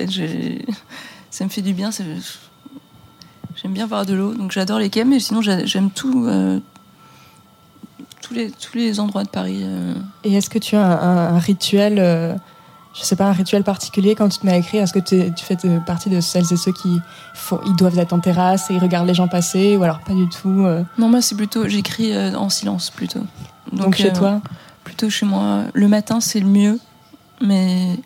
ça me fait du bien. J'aime bien voir de l'eau, donc j'adore les quais, mais sinon j'aime tous les endroits de Paris. Et est-ce que tu as un rituel je sais pas, un rituel particulier quand tu te mets à écrire? Est-ce que tu fais partie de celles et ceux qui ils doivent être en terrasse et ils regardent les gens passer ou alors pas du tout euh? Non, moi c'est plutôt, j'écris euh, en silence plutôt. Donc, chez euh, toi? Plutôt chez moi. Le matin c'est le mieux, mais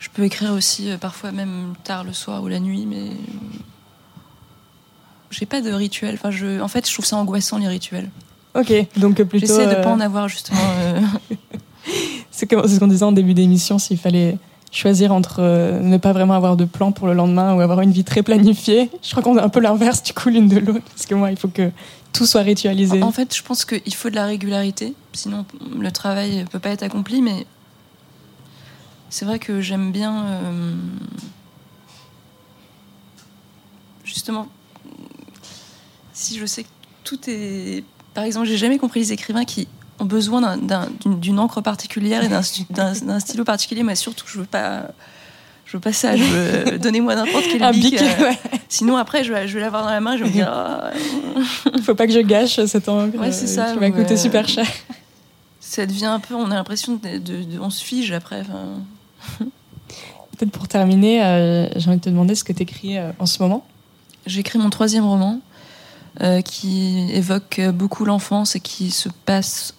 je peux écrire aussi parfois même tard le soir ou la nuit, mais j'ai pas de rituel. Enfin, je, en fait, je trouve ça angoissant les rituels. Ok, donc plutôt. J'essaie de pas en avoir justement. C'est ce qu'on disait en début d'émission, s'il fallait choisir entre euh, ne pas vraiment avoir de plan pour le lendemain ou avoir une vie très planifiée. Je crois qu'on est un peu l'inverse du coup l'une de l'autre, parce que moi, il faut que tout soit ritualisé. En fait, je pense qu'il faut de la régularité, sinon le travail ne peut pas être accompli, mais c'est vrai que j'aime bien... Euh, justement, si je sais que tout est... Par exemple, j'ai jamais compris les écrivains qui ont besoin d'une encre particulière et d'un stylo particulier. mais surtout, je veux pas. Je veux pas ça. Donnez-moi n'importe quel bic. Euh, sinon, après, je vais, je vais l'avoir dans la main. Je vais me dire. Il ne faut pas que je gâche cette encre. Ouais, c'est ça. Qui va coûter super cher. Ça devient un peu. On a l'impression de, on se fige après. Peut-être pour terminer, euh, j'ai envie de te demander ce que tu écris euh, en ce moment. J'écris mon troisième roman. qui évoque beaucoup l'enfance et qui se passe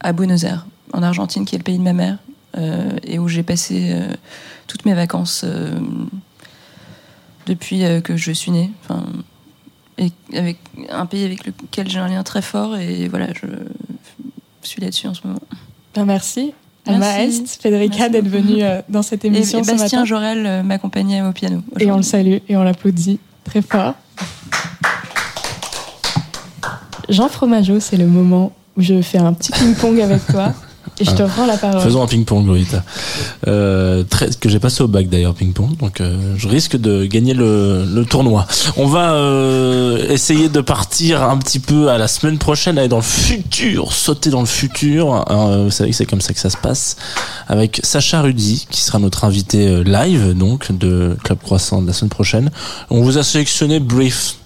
à Buenos Aires, en Argentine, qui est le pays de ma mère, euh, et où j'ai passé euh, toutes mes vacances euh, depuis que je suis née. Enfin, et avec un pays avec lequel j'ai un lien très fort, et voilà, je suis là-dessus en ce moment. Ben merci. Alma Est, Federica, d'être venue dans cette émission. Et, Bastien Jorel m'accompagnait au piano. Et on le salue et on l'applaudit très fort. Jean Fromageau, c'est le moment je fais un petit ping-pong avec toi. Et je te ah. rends la parole. Faisons un ping-pong, Lorita. Euh, que j'ai passé au bac d'ailleurs, ping-pong. Donc euh, je risque de gagner le, le tournoi. On va euh, essayer de partir un petit peu à la semaine prochaine, aller dans le futur, sauter dans le futur. Euh, vous savez que c'est comme ça que ça se passe. Avec Sacha Rudy, qui sera notre invité euh, live donc de Club Croissant de la semaine prochaine. On vous a sélectionné Brief.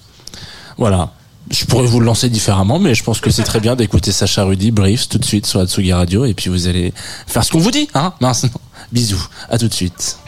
Voilà je pourrais vous le lancer différemment, mais je pense que c'est très bien d'écouter Sacha Rudy, Briefs, tout de suite sur Atsugi Radio, et puis vous allez faire ce qu'on vous dit, hein Bisous, à tout de suite.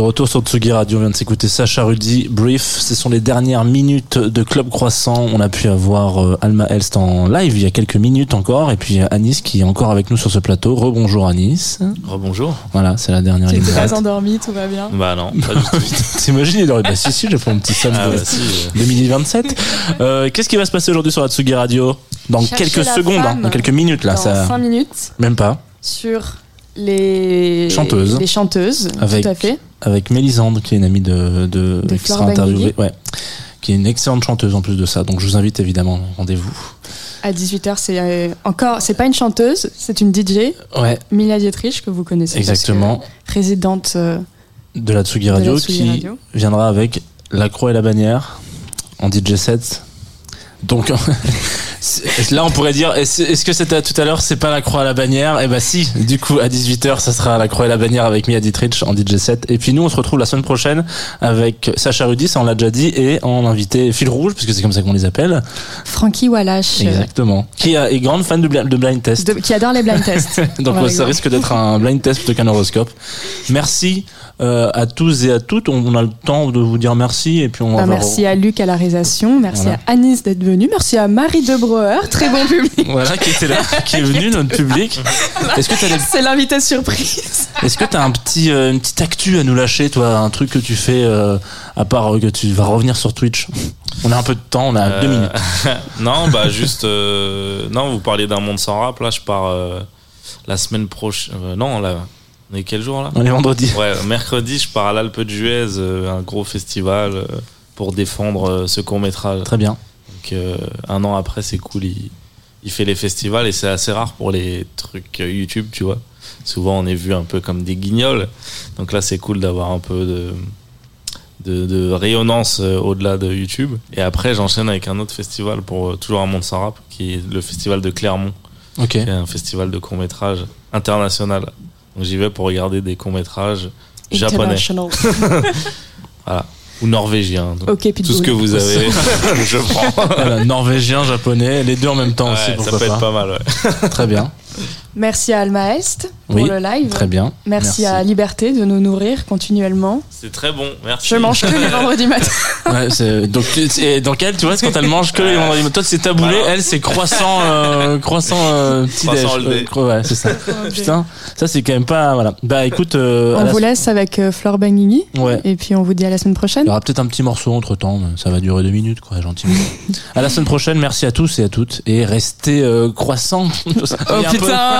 De retour sur Tsugi Radio, on vient de s'écouter Sacha Rudy, Brief. Ce sont les dernières minutes de Club Croissant. On a pu avoir euh, Alma Elst en live il y a quelques minutes encore, et puis Anis qui est encore avec nous sur ce plateau. Rebonjour Anis. Rebonjour. Voilà, c'est la dernière ligne. Tu très endormi, tout va bien. Bah non, pas du tout. T'imagines, il aurait bah si si, j'ai fait mon petit somme ah, de bah, si. 2027. Euh, Qu'est-ce qui va se passer aujourd'hui sur la Tsugi Radio? Dans quelques secondes, hein, dans quelques minutes là. Dans ça... 5 minutes. Même pas. Sur les chanteuses. Les chanteuses, avec, tout à fait. Avec Mélisande, qui est une amie de, de, qui sera interviewée, ouais, qui est une excellente chanteuse en plus de ça. Donc je vous invite évidemment, rendez-vous. À 18h, c'est euh, encore, c'est pas une chanteuse, c'est une DJ. Ouais. Mila Dietrich, que vous connaissez. Exactement. résidente euh, de la Tsugi Radio, qui viendra avec La Croix et la Bannière en DJ set. Donc Là, on pourrait dire, est-ce que c'était tout à l'heure, c'est pas la croix à la bannière? Eh ben si, du coup, à 18h, ça sera la croix à la bannière avec Mia Dietrich en DJ 7. Et puis nous, on se retrouve la semaine prochaine avec Sacha Rudy, ça on l'a déjà dit, et en invité fil rouge, parce que c'est comme ça qu'on les appelle. Frankie Wallace. Exactement. Qui est grande fan de, blind test. qui adore les blind tests. Donc ça risque d'être un blind test plutôt qu'un horoscope. Merci euh, à tous et à toutes. On, a le temps de vous dire merci et puis on bah, Merci à Luc à la réalisation, merci à Anis d'être venu, merci à Marie de Breuer, très bon public. voilà, qui était là, qui est venu notre public. Est-ce que C'est l'invité surprise. Est-ce que tu as un petit, euh, une petite actu à nous lâcher, toi, un truc que tu fais euh, à part que tu vas revenir sur Twitch? On a un peu de temps, on a deux minutes. non, bah juste, non, vous parliez d'un monde sans rap. Là, je pars la semaine prochaine. non, là on est quel jour là? On est vendredi. Ouais, mercredi, je pars à l'Alpe de Juez, euh, un gros festival euh, pour défendre euh, ce court métrage. Très bien. Donc un an après, c'est cool. Il, il, fait les festivals et c'est assez rare pour les trucs YouTube, tu vois. Souvent, on est vu un peu comme des guignols. Donc là, c'est cool d'avoir un peu de, de, de rayonnance au-delà de YouTube. Et après, j'enchaîne avec un autre festival pour toujours un monde sans rap, qui est le festival de Clermont. Ok. Qui est un festival de court métrage international donc j'y vais pour regarder des courts-métrages japonais. voilà. Ou norvégien. tout ce que vous avez, je prends. norvégien, japonais, les deux en même temps aussi. Ça peut être pas mal, ouais. Très bien. Merci à Alma Est pour le live. Très bien. Merci, à Liberté de nous nourrir continuellement. C'est très bon, merci. Je mange que les vendredis matins. ouais, donc, et donc elle, tu vois, quand elle mange que les vendredis matins, toi c'est taboulé, elle c'est croissant, euh, croissant euh, petit croissant déj. Euh, ouais, c'est ça. Putain, ça c'est quand même pas. Voilà. Bah écoute. Euh, on vous laisse avec euh, Flore Benguigui. Ouais. Et puis on vous dit à la semaine prochaine. Il y aura peut-être un petit morceau entre temps, ça va durer deux minutes, quoi, gentiment. à la semaine prochaine, merci à tous et à toutes. Et restez croissants. oh putain